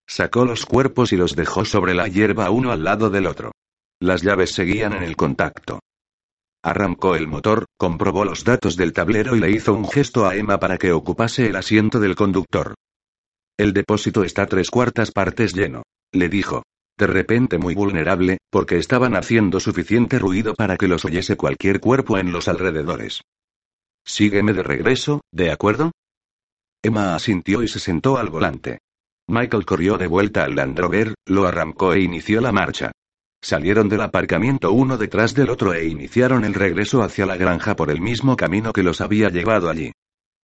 Sacó los cuerpos y los dejó sobre la hierba uno al lado del otro. Las llaves seguían en el contacto. Arrancó el motor, comprobó los datos del tablero y le hizo un gesto a Emma para que ocupase el asiento del conductor. El depósito está tres cuartas partes lleno, le dijo. De repente muy vulnerable, porque estaban haciendo suficiente ruido para que los oyese cualquier cuerpo en los alrededores. Sígueme de regreso, ¿de acuerdo? Emma asintió y se sentó al volante. Michael corrió de vuelta al Land Rover, lo arrancó e inició la marcha. Salieron del aparcamiento uno detrás del otro e iniciaron el regreso hacia la granja por el mismo camino que los había llevado allí.